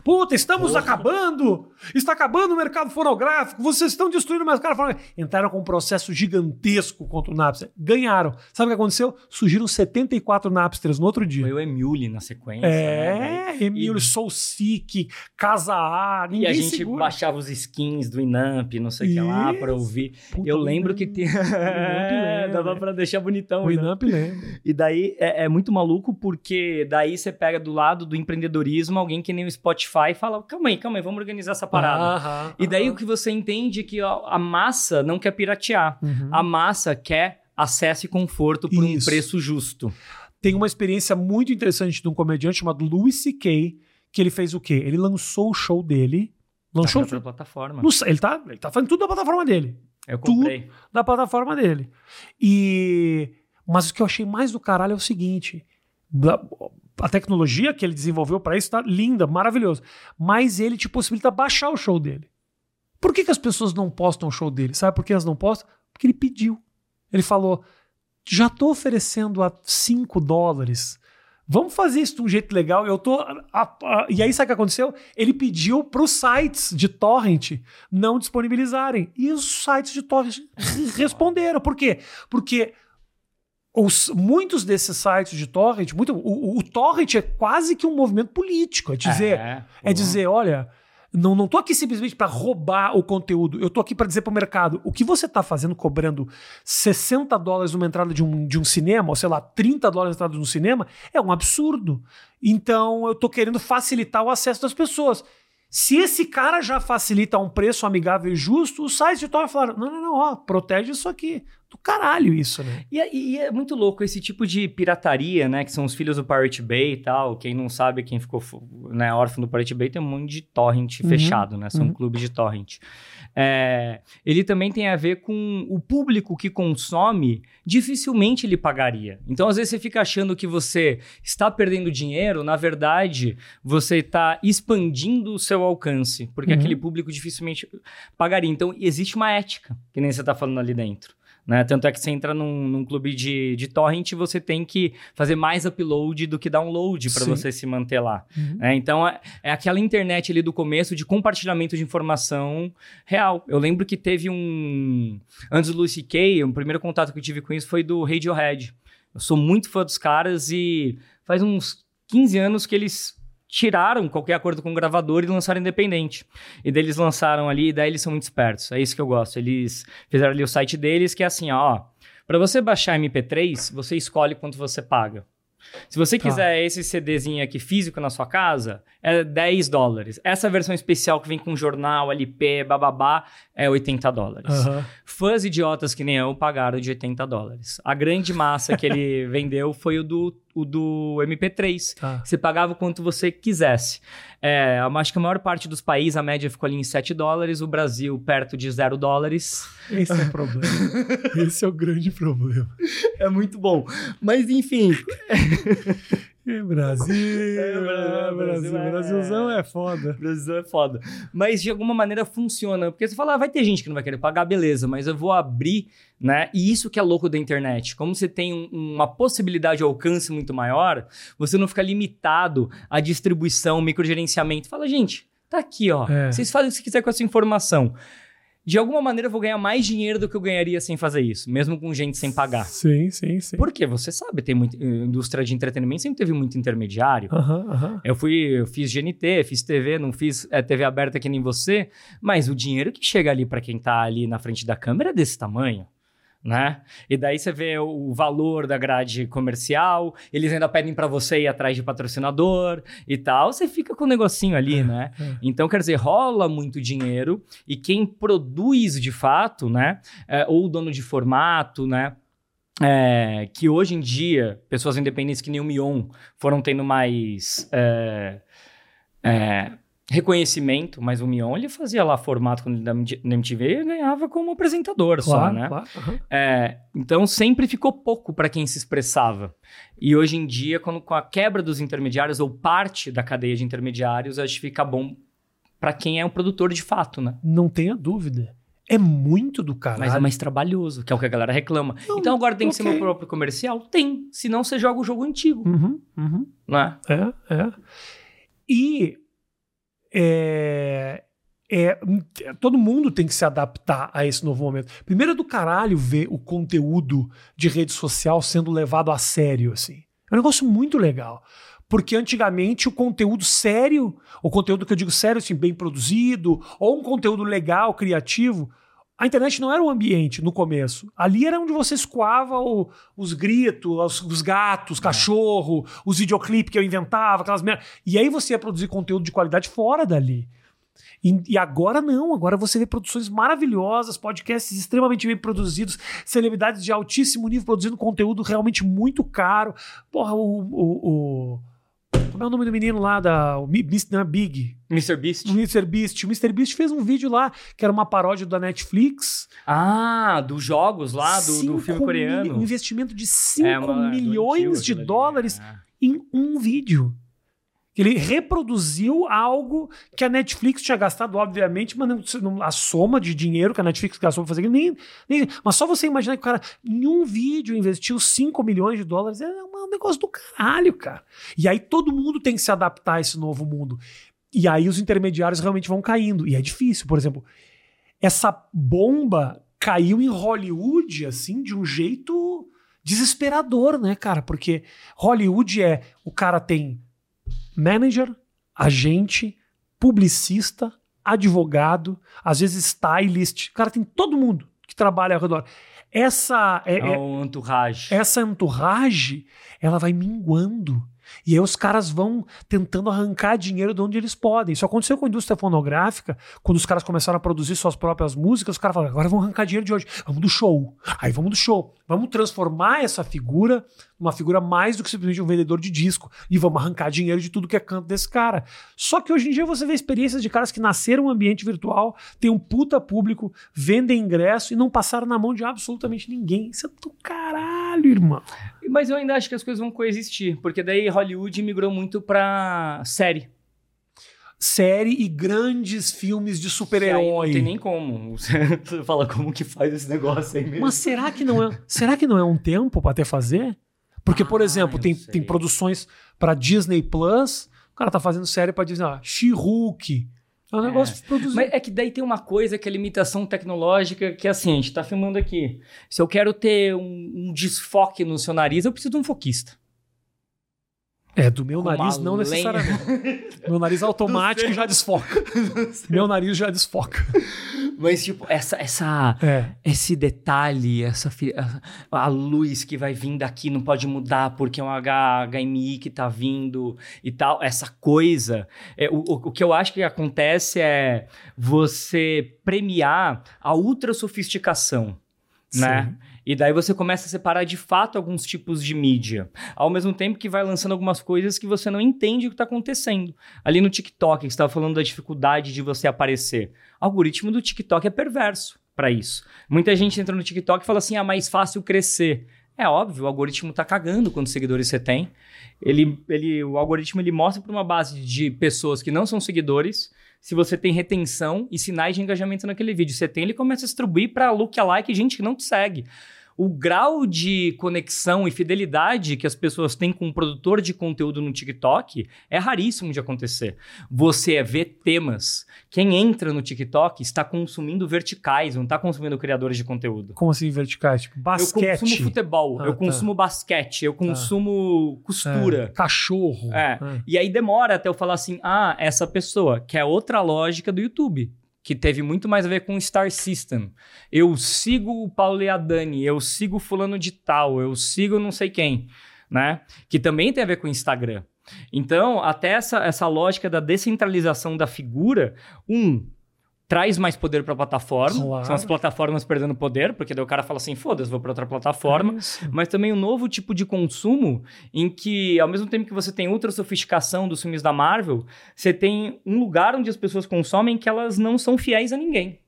Puta, estamos acabando! Está acabando o mercado fonográfico, vocês estão destruindo o mercado fonográfico. Entraram com um processo gigantesco contra o Napster. Ganharam. Sabe o que aconteceu? Surgiram 74 Napsters no outro dia. Foi o Emule na sequência, né? É, Emílio E- Soul Sick, Casa A, E ninguém a gente segura. baixava os skins do Inamp, não sei o que lá, pra ouvir. Puta, eu lembro que tem. [LAUGHS] lembra. Dava pra deixar bonitão. O né? Inamp lembra. E daí é, é muito maluco, porque daí você pega do lado do empreendedorismo alguém que nem o Spotify e fala: calma aí, calma aí, vamos organizar essa parada. E daí o que você entende é que a, massa não quer piratear. Uhum. A massa quer acesso e conforto por um Isso. preço justo. Tem uma experiência muito interessante de um comediante chamado Louis C.K., que ele fez o quê? Ele lançou o show dele. Lançou. Na própria plataforma. no- ele, tá, ele tá fazendo tudo da plataforma dele. Eu comprei. Da plataforma dele. E. Mas o que eu achei mais do caralho é o seguinte: a tecnologia que ele desenvolveu para isso tá linda, maravilhoso. Mas ele te possibilita baixar o show dele. Por que, que as pessoas não postam o show dele? Sabe por que elas não postam? Porque ele pediu. Ele falou: já tô oferecendo a 5 dólares. Vamos fazer isso de um jeito legal. Eu tô. a- a- e aí, sabe o que aconteceu? Ele pediu para os sites de torrent não disponibilizarem. E os sites de torrent [LAUGHS] responderam. Por quê? Porque os, muitos desses sites de torrent, muito, o, o- o torrent é quase que um movimento político. É dizer, É, é pô. dizer, olha, não, não tô aqui simplesmente para roubar o conteúdo, eu tô aqui para dizer pro mercado, o que você tá fazendo cobrando 60 dólares numa entrada de um, de um cinema, ou sei lá, 30 dólares na entrada de um cinema, é um absurdo. Então eu tô querendo facilitar o acesso das pessoas. Se esse cara já facilita um preço amigável e justo, os sites de torrent falaram, não, não, não, ó, protege isso aqui. Do caralho isso, né? E, é- e é muito louco esse tipo de pirataria, né? Que são os filhos do Pirate Bay e tal. Quem não sabe, quem ficou né, órfão do Pirate Bay, tem um monte de torrent Uhum, fechado, né? São uhum. clubes de torrent. É, ele também tem a ver com o público que consome, dificilmente ele pagaria. Então, às vezes, você fica achando que você está perdendo dinheiro, na verdade, você está expandindo o seu alcance, porque Uhum. aquele público dificilmente pagaria. Então, existe uma ética, que nem você está falando ali dentro Né? Tanto é que você entra num, num clube de, de torrent, você tem que fazer mais upload do que download para você se manter lá. Uhum. É, então é, é, aquela internet ali do começo de compartilhamento de informação real. Eu lembro que teve um. Antes do Lucy Kay, o primeiro contato que eu tive com isso foi do Radiohead. Eu sou muito fã dos caras e faz uns 15 anos que eles tiraram qualquer acordo com o gravador e lançaram independente. E daí eles lançaram ali, e daí eles são muito espertos. É isso que eu gosto. Eles fizeram ali o site deles, que é assim, ó. Para você baixar MP3, você escolhe quanto você paga. Se você tá. quiser esse CDzinho aqui físico na sua casa, é 10 dólares. Essa versão especial que vem com jornal, LP, bababá, é 80 dólares. Uhum. Fãs idiotas que nem eu pagaram de 80 dólares. A grande massa que ele [LAUGHS] vendeu foi o do, o do MP3. Tá. Você pagava o quanto você quisesse. É, acho que a maior parte dos países, a média ficou ali em 7 dólares, o Brasil perto de 0 dólares. Esse é o problema. [LAUGHS] Esse é o grande problema. É muito bom. Mas, enfim. [LAUGHS] É Brasil, é, Brasil, Brasil, é, Brasilzão é foda. Brasilzão é foda. Mas de alguma maneira funciona. Porque você fala, ah, vai ter gente que não vai querer pagar, beleza, mas eu vou abrir, né? E isso que é louco da internet. Como você tem um, uma possibilidade de alcance muito maior, você não fica limitado à distribuição, microgerenciamento. Fala, gente, tá aqui, ó. É. Vocês fazem o que você quiser com essa informação de alguma maneira eu vou ganhar mais dinheiro do que eu ganharia sem fazer isso, mesmo com gente sem pagar. Sim, sim, sim. Porque você sabe, tem muita indústria de entretenimento sempre teve muito intermediário. Uhum, uhum. Eu fui, eu fiz GNT, fiz TV, não fiz é, TV aberta que nem você, mas o dinheiro que chega ali para quem tá ali na frente da câmera é desse tamanho né? E daí você vê o valor da grade comercial, eles ainda pedem para você ir atrás de patrocinador e tal, você fica com o um negocinho ali, é, né? É. Então, quer dizer, rola muito dinheiro e quem produz de fato, né? É, ou o dono de formato, né? É, que hoje em dia, pessoas independentes que nem o Mion foram tendo mais é, é, reconhecimento, mas o Mion ele fazia lá formato quando ele na MTV e ganhava como apresentador claro, só, né? Claro, uhum. é, então sempre ficou pouco para quem se expressava. E hoje em dia, quando, com a quebra dos intermediários ou parte da cadeia de intermediários, acho que fica bom para quem é um produtor de fato, né? Não tenha dúvida. É muito do caralho. Mas é mais trabalhoso, que é o que a galera reclama. Não, então agora tem okay. que ser meu próprio comercial? Tem. Senão você joga o jogo antigo. Uhum, uhum. Não é? É, é. E é, é, todo mundo tem que se adaptar a esse novo momento. Primeiro é do caralho ver o conteúdo de rede social sendo levado a sério, assim. É um negócio muito legal. Porque antigamente o conteúdo sério, o conteúdo que eu digo sério, assim, bem produzido, ou um conteúdo legal, criativo, a internet não era o ambiente no começo. Ali era onde você escoava o, os gritos, os, os gatos, é. cachorro, os videoclipes que eu inventava, aquelas merdas. E aí você ia produzir conteúdo de qualidade fora dali. E, e, agora não, agora você vê produções maravilhosas, podcasts extremamente bem produzidos, celebridades de altíssimo nível produzindo conteúdo realmente muito caro. Porra, o, o, o como é o nome do menino lá da. O Mr. Big. Mr. Beast. O Mr. Beast. O Mr. Beast fez um vídeo lá que era uma paródia da Netflix. Ah, dos jogos lá, do, do filme coreano. Um investimento de 5 é milhões de dólares ali, é. em um vídeo. Ele reproduziu algo que a Netflix tinha gastado, obviamente, mas não, a soma de dinheiro que a Netflix gastou para fazer nem, nem. Mas só você imaginar que o cara, em um vídeo, investiu 5 milhões de dólares. É um negócio do caralho, cara. E aí todo mundo tem que se adaptar a esse novo mundo. E aí os intermediários realmente vão caindo. E é difícil. Por exemplo, essa bomba caiu em Hollywood, assim, de um jeito desesperador, né, cara? Porque Hollywood é. O cara tem manager, agente, publicista, advogado, às vezes stylist. O cara tem todo mundo que trabalha ao redor. Essa é, é um entourage. Essa entourage, ela vai minguando. E aí os caras vão tentando arrancar dinheiro de onde eles podem. Isso aconteceu com a indústria fonográfica, quando os caras começaram a produzir suas próprias músicas, os caras falaram, agora vamos arrancar dinheiro de hoje. Vamos do show. Aí vamos do show. Vamos transformar essa figura numa figura mais do que simplesmente um vendedor de disco. E vamos arrancar dinheiro de tudo que é canto desse cara. Só que hoje em dia você vê experiências de caras que nasceram no ambiente virtual, tem um puta público, vendem ingresso e não passaram na mão de absolutamente ninguém. Isso é do caralho, irmão. Mas eu ainda acho que as coisas vão coexistir, porque daí Hollywood migrou muito pra série. série e grandes filmes de super-herói. Não tem nem como. [LAUGHS] Você fala como que faz esse negócio aí mesmo. Mas será que não é, será que não é um tempo para até fazer? Porque, por Ah, exemplo, eu tem, sei. tem produções para Disney Plus, o cara tá fazendo série para Disney, ah, She-Hulk. É um É. negócio produzido. Mas é que daí tem uma coisa que é limitação tecnológica, que é assim, a gente tá filmando aqui. Se eu quero ter um, um desfoque no seu nariz, eu preciso de um foquista. É, do meu nariz não lenha. necessariamente. [LAUGHS] meu nariz automático já desfoca. [LAUGHS] meu nariz já desfoca. Mas, tipo, essa, essa, É. esse detalhe, essa a, a luz que vai vir daqui não pode mudar porque é um HMI que tá vindo e tal, essa coisa. É, o, o, o que eu acho que acontece é você premiar a ultra sofisticação, né? E daí você começa a separar de fato alguns tipos de mídia. Ao mesmo tempo que vai lançando algumas coisas que você não entende o que está acontecendo. Ali no TikTok, que estava falando da dificuldade de você aparecer. O algoritmo do TikTok é perverso para isso. Muita gente entra no TikTok e fala assim: ah, mais fácil crescer. É óbvio, o algoritmo tá cagando quantos seguidores você tem. Ele, ele, o algoritmo ele mostra para uma base de pessoas que não são seguidores se você tem retenção e sinais de engajamento naquele vídeo. Você tem, ele começa a distribuir para lookalike gente que não te segue. O grau de conexão e fidelidade que as pessoas têm com um produtor de conteúdo no TikTok é raríssimo de acontecer. Você vê temas. Quem entra no TikTok está consumindo verticais, não está consumindo criadores de conteúdo. Como assim verticais? Tipo, Eu basquete. consumo futebol, Ah, eu tá. consumo basquete, eu consumo É, costura. cachorro. É. E aí demora até eu falar assim: ah, essa pessoa, que é outra lógica do YouTube, que teve muito mais a ver com Star System. Eu sigo o Paulo e a Dani, eu sigo fulano de tal, eu sigo não sei quem, né? Que também tem a ver com Instagram. Então, até essa, essa lógica da descentralização da figura, um, traz mais poder para a plataforma, Claro. são as plataformas perdendo poder, porque daí o cara fala assim, foda-se, vou para outra plataforma, É mas também um novo tipo de consumo em que, ao mesmo tempo que você tem ultra sofisticação dos filmes da Marvel, você tem um lugar onde as pessoas consomem que elas não são fiéis a ninguém.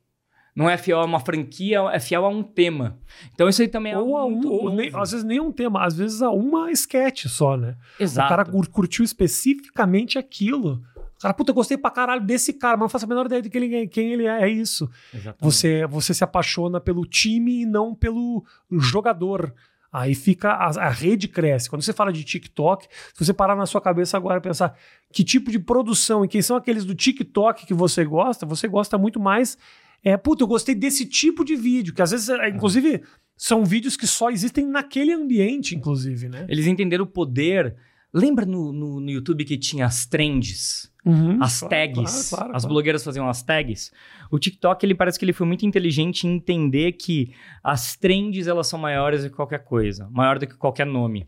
Não é fiel a uma franquia, é fiel a um tema. Então isso aí também é Ou, a um, ou nem- às vezes nem um tema, às vezes a uma sketch só, né? Exato. O cara cur- curtiu especificamente aquilo. Cara, puta, eu gostei pra caralho desse cara, mas não faço a menor ideia de quem ele, quem ele é. É isso. Exatamente. Você, você se apaixona pelo time e não pelo jogador. Aí fica a, a rede cresce. Quando você fala de TikTok, se você parar na sua cabeça agora e pensar que tipo de produção e quem são aqueles do TikTok que você gosta, você gosta muito mais. É, puta, eu gostei desse tipo de vídeo, que às vezes, é, inclusive, são vídeos que só existem naquele ambiente, inclusive, né? Eles entenderam o poder. Lembra no, no, no YouTube que tinha as trends? Uhum, as claro, tags. claro, claro, as claro. blogueiras faziam as tags. O TikTok, ele parece que ele foi muito inteligente em entender que as trends, elas são maiores do que qualquer coisa. Maior do que qualquer nome.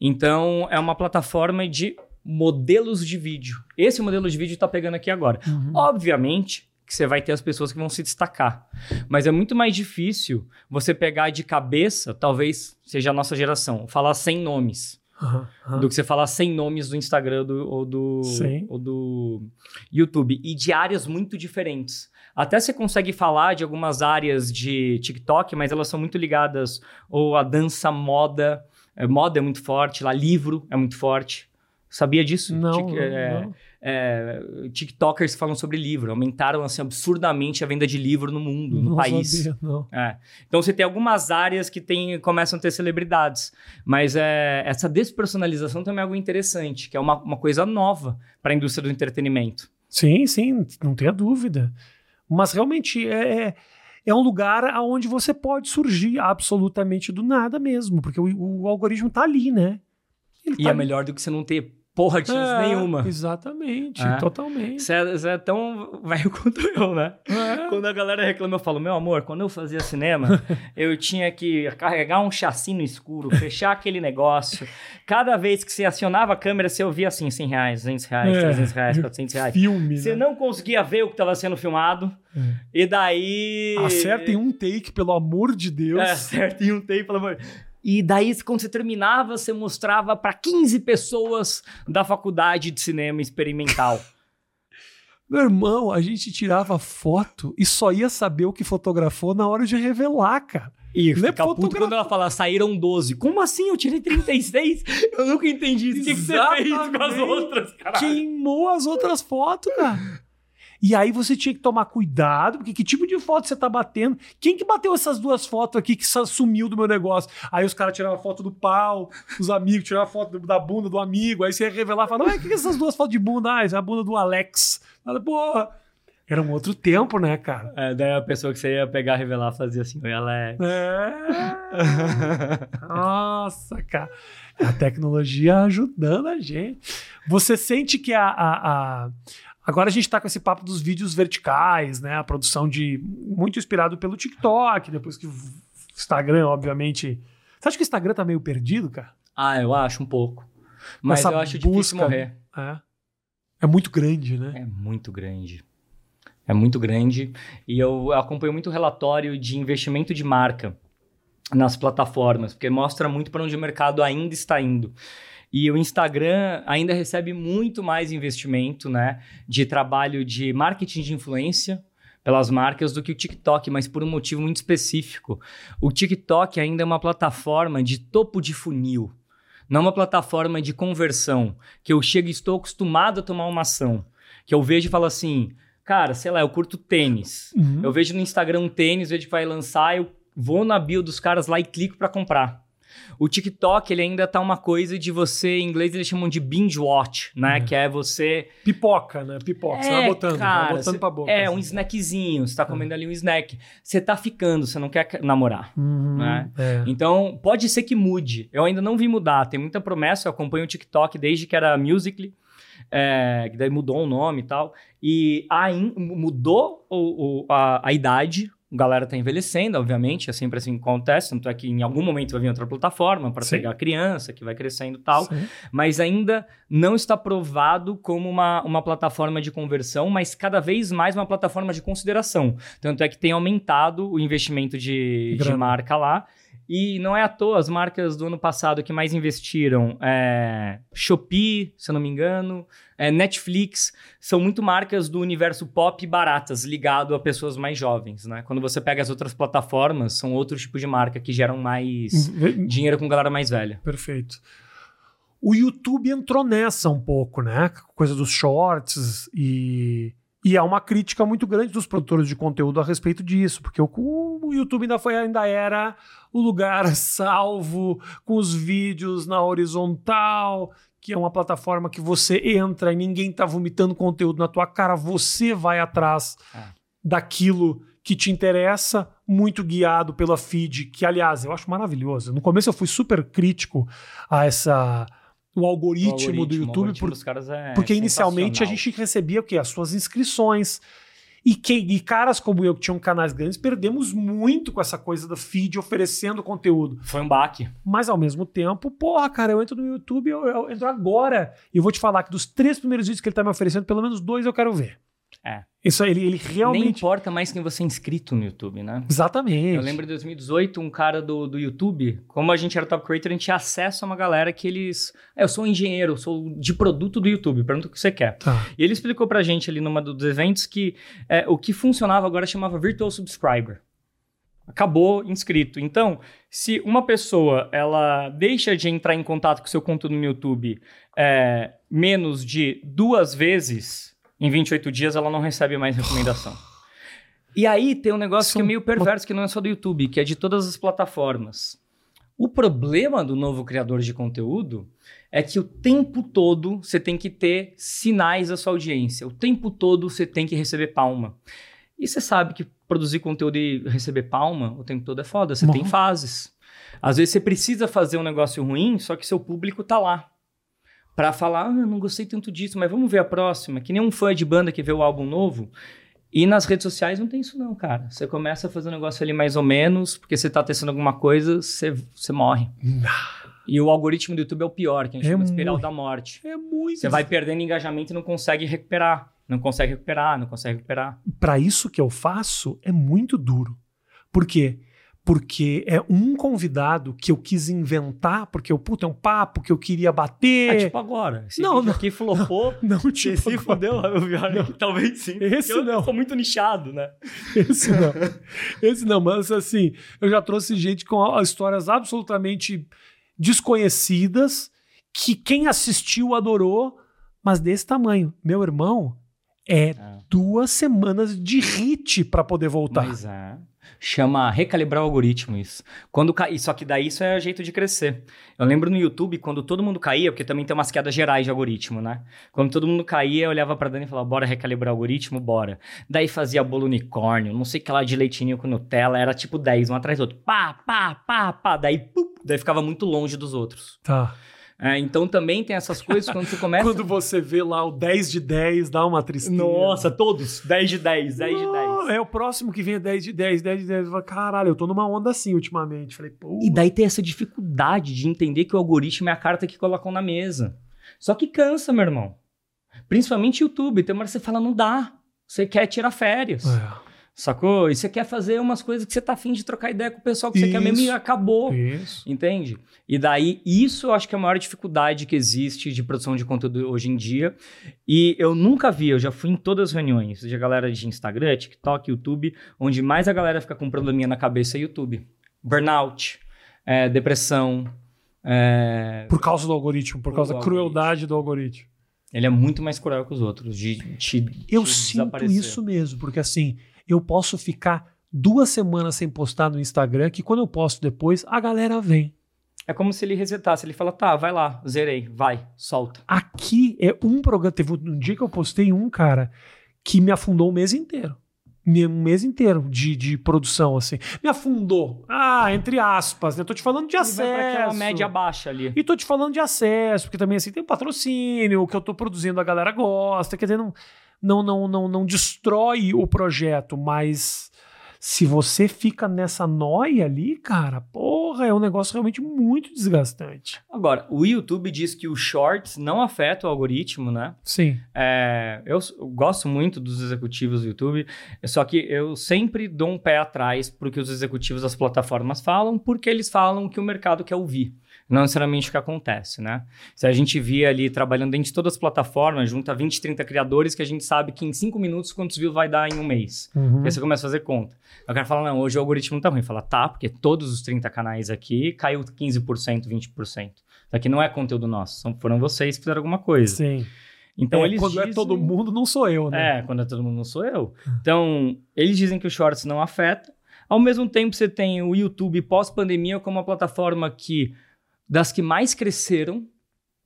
Então, é uma plataforma de modelos de vídeo. Esse modelo de vídeo tá pegando aqui agora. Uhum. Obviamente que você vai ter as pessoas que vão se destacar. Mas é muito mais difícil você pegar de cabeça, talvez seja a nossa geração, falar 100 nomes Aham. do que você falar 100 nomes do Instagram do- ou, do, Sim. ou do YouTube. E de áreas muito diferentes. Até você consegue falar de algumas áreas de TikTok, mas elas são muito ligadas ou a dança, moda. É, moda é muito forte, lá livro é muito forte. Sabia disso? Não, Tik- não, é, não. É, TikTokers falam sobre livro. Aumentaram assim, absurdamente a venda de livro no mundo, no Não país. sabia, não. É. Então você tem algumas áreas que tem, começam a ter celebridades. Mas é, essa despersonalização também é algo interessante, que é uma, uma coisa nova para a indústria do entretenimento. Sim, sim, não tenha dúvida. Mas realmente é, é, é um lugar onde você pode surgir absolutamente do nada mesmo, porque o, o algoritmo tá ali, né? E tá é melhor do que você não ter porra de chance É, nenhuma. Exatamente, É. totalmente. Você é, é tão velho [LAUGHS] quanto eu, né? É. Quando a galera reclama, eu falo, meu amor, quando eu fazia cinema, [LAUGHS] eu tinha que carregar um chassi no escuro, fechar aquele negócio. Cada vez que você acionava a câmera, você ouvia assim, 100 reais, 200 reais, É. 300 reais, [LAUGHS] 400 reais. Filme, Você né? não conseguia ver o que estava sendo filmado. É. E daí. Acertem um take, pelo amor de Deus. É, acertem um take, pelo amor. E daí, quando você terminava, você mostrava para 15 pessoas da faculdade de cinema experimental. [LAUGHS] Meu irmão, a gente tirava foto e só ia saber o que fotografou na hora de revelar, cara. E Não é puto quando ela fala, saíram 12. Como assim? Eu tirei 36? [LAUGHS] Eu nunca entendi isso. O que, que você fez com as outras, caralho? Queimou as outras fotos, cara. E aí você tinha que tomar cuidado, porque que tipo de foto você tá batendo? Quem que bateu essas duas fotos aqui que sumiu do meu negócio? Aí os caras tiravam foto do pau, os amigos tiravam foto da bunda do amigo, aí você ia revelar e falar, o que que é essas duas fotos de bunda? Ah, é a bunda do Alex. Fala, porra. Era um outro tempo, né, cara? É, daí a pessoa que você ia pegar, revelar, fazia assim, oi, Alex. É. Nossa, cara. A tecnologia ajudando a gente. Você sente que a. a- a- Agora a gente tá com esse papo dos vídeos verticais, né? A produção de. Muito inspirado pelo TikTok, depois que o Instagram, obviamente. Você acha que o Instagram tá meio perdido, cara? Ah, eu acho um pouco. Mas Essa eu acho difícil busca- morrer. É. É muito grande, né? É muito grande. É muito grande. E eu acompanho muito relatório de investimento de marca nas plataformas, porque mostra muito para onde o mercado ainda está indo. E o Instagram ainda recebe muito mais investimento, né, de trabalho de marketing de influência pelas marcas do que o TikTok, mas por um motivo muito específico. O TikTok ainda é uma plataforma de topo de funil, não uma plataforma de conversão, que eu chego e estou acostumado a tomar uma ação, que eu vejo e falo assim, cara, sei lá, eu curto tênis. Uhum. Eu vejo no Instagram um tênis, vejo que vai lançar, eu vou na bio dos caras lá e clico pra comprar. O TikTok, ele ainda tá uma coisa de você, em inglês eles chamam de binge watch, né? Uhum. Que é você Pipoca, né? Pipoca. você vai botando, cara, vai botando cê- pra boca. É, um assim. snackzinho, você tá comendo ali um snack. Você tá ficando, você não quer namorar. Uhum, né? é. Então, pode ser que mude. Eu ainda não vi mudar. Tem muita promessa. Eu acompanho o TikTok desde que era Musical.ly. É, que daí mudou o nome e tal. E ain- mudou o- o- a, a idade. A galera tá envelhecendo, obviamente. É sempre assim que acontece. Tanto é que em algum momento vai vir outra plataforma para pegar a criança, que vai crescendo e tal Sim. mas ainda não está provado como uma, uma plataforma de conversão, mas cada vez mais uma plataforma de consideração. Tanto é que tem aumentado o investimento de, de marca lá. E não é à toa, as marcas do ano passado que mais investiram, é, Shopee, se eu não me engano, é, Netflix, são muito marcas do universo pop baratas, ligado a pessoas mais jovens, né? Quando você pega as outras plataformas, são outro tipo de marca que geram mais Ve- dinheiro com galera mais velha. Perfeito. O YouTube entrou nessa um pouco, né? Coisa dos shorts e. E há uma crítica muito grande dos produtores de conteúdo a respeito disso, porque o, o YouTube ainda, foi, ainda era o lugar [LAUGHS] salvo com os vídeos na horizontal, que é uma plataforma que você entra e ninguém tá vomitando conteúdo na tua cara, você vai atrás Ah. daquilo que te interessa, muito guiado pela feed, que aliás eu acho maravilhoso. No começo eu fui super crítico a essa o algoritmo, do o YouTube, algoritmo por- caras é porque inicialmente a gente recebia o quê? As suas inscrições. E, quem, e caras como eu, que tinham canais grandes, perdemos muito com essa coisa do feed oferecendo conteúdo. Foi um baque. Mas ao mesmo tempo, porra, cara, eu entro no YouTube, eu, eu entro agora e eu vou te falar que dos três primeiros vídeos que ele tá me oferecendo, pelo menos dois eu quero ver. É. Isso aí, ele, ele Nem realmente. importa mais quem você é inscrito no YouTube, né? Exatamente. Eu lembro em 2018, um cara do, do YouTube, como a gente era top creator, a gente tinha acesso a uma galera que eles. É, eu sou um engenheiro, eu sou de produto do YouTube, pergunta o que você quer. Tá. E ele explicou pra gente ali numa dos eventos que é, o que funcionava agora chamava Virtual Subscriber. Acabou inscrito. Então, se uma pessoa ela deixa de entrar em contato com o seu conteúdo no YouTube é, menos de duas vezes em 28 dias, ela não recebe mais recomendação. E aí tem um negócio que é meio perverso, que não é só do YouTube, que é de todas as plataformas. O problema do novo criador de conteúdo é que o tempo todo você tem que ter sinais da sua audiência. O tempo todo você tem que receber palma. E você sabe que produzir conteúdo e receber palma o tempo todo é foda. Você tem fases. Às vezes você precisa fazer um negócio ruim, só que seu público tá lá. Pra falar, ah, eu não gostei tanto disso, mas vamos ver a próxima. Que nem um fã de banda que vê o álbum novo. E nas redes sociais não tem isso não, cara. Você começa a fazer um negócio ali mais ou menos, porque você tá testando alguma coisa, você, você morre. E o algoritmo do YouTube é o pior, que a gente É chama de espiral da morte. É muito. Você vai perdendo engajamento e não consegue recuperar. Não consegue recuperar, não consegue recuperar. Para isso que eu faço é muito duro. Por quê? Porque é um convidado que eu quis inventar, porque eu, puta, é um papo que eu queria bater. É tipo agora. Esse Não, não. aqui flopou. [LAUGHS] Não, Você tipo, se fudeu, eu vi olha, talvez sim. Esse eu não. sou muito nichado, né? [LAUGHS] Esse não. Esse não, mas assim, eu já trouxe gente com histórias absolutamente desconhecidas que quem assistiu adorou, mas desse tamanho. Meu irmão, é É. duas semanas de hit pra poder voltar. Mas é. Chama recalibrar o algoritmo isso. Quando cai, só que daí isso é jeito de crescer. Eu lembro no YouTube, quando todo mundo caía, porque também tem umas quedas gerais de algoritmo, né? Quando todo mundo caía, eu olhava pra Dani e falava, bora recalibrar o algoritmo, bora. Daí fazia bolo unicórnio, não sei o que lá de leitinho com Nutella, era tipo 10, um atrás do outro. Pá, pá, pá, pá. Daí, pum, daí ficava muito longe dos outros. Tá. É, então também tem essas coisas quando você começa... [LAUGHS] Quando você vê lá o 10 de 10, dá uma tristeza. Nossa, todos. 10 de 10, 10 de 10. Não, É o próximo que vem é 10 de 10, 10 de 10. Eu falo, Caralho, eu tô numa onda assim ultimamente. Falei, pô. E daí tem essa dificuldade de entender que o algoritmo é a carta que colocam na mesa. Só que cansa, meu irmão. Principalmente YouTube. Tem uma hora que você fala, não dá. Você quer tirar férias. É, Sacou? E você quer fazer umas coisas que você tá afim de trocar ideia com o pessoal que você quer mesmo e Isso. acabou. isso. Entende? E daí, isso eu acho que é a maior dificuldade que existe de produção de conteúdo hoje em dia. E eu nunca vi, eu já fui em todas as reuniões de galera de Instagram, TikTok, YouTube, onde mais a galera fica com probleminha na cabeça é YouTube. Burnout, é, depressão. é, Por causa do algoritmo, por O causa da algoritmo. crueldade do algoritmo. Ele é muito mais cruel que os outros. De, te, Eu te sinto isso mesmo, porque assim, eu posso ficar duas semanas sem postar no Instagram, que quando eu posto depois, a galera vem. É como se ele resetasse. Ele fala, tá, vai lá, zerei, vai, solta. Aqui é um programa. Teve um dia que eu postei um, cara, que me afundou um mês inteiro. Um mês inteiro de, de produção, assim. Me afundou. Ah, entre aspas, né? Tô te falando de acesso. vai pra aquela média baixa ali. E tô te falando de acesso, porque também assim tem um patrocínio, o que eu tô produzindo a galera gosta, quer dizer, não, não, não, não, não destrói o projeto, mas se você fica nessa noia ali, cara, porra, é um negócio realmente muito desgastante. Agora, o YouTube diz que o Shorts não afeta o algoritmo, né? Sim. É, eu, eu gosto muito dos executivos do YouTube, só que eu sempre dou um pé atrás pro que os executivos das plataformas falam, porque eles falam o que o mercado quer ouvir. Não necessariamente o que acontece, né? Se a gente via ali trabalhando dentro de todas as plataformas, junta 20, 30 criadores, que a gente sabe que em 5 minutos quantos views vai dar em um mês. Uhum. Aí você começa a fazer conta. Aí O cara fala, não, hoje o algoritmo tá ruim. Fala, tá, porque todos os 30 canais aqui caiu 15%, 20%. Isso aqui não é conteúdo nosso, são, foram vocês que fizeram alguma coisa. Sim. Então É, eles quando é dizem- todo mundo, não sou eu, né? É, quando é todo mundo, não sou eu. Então, eles dizem que o Shorts não afeta. Ao mesmo tempo, você tem o YouTube pós-pandemia como uma plataforma que, das que mais cresceram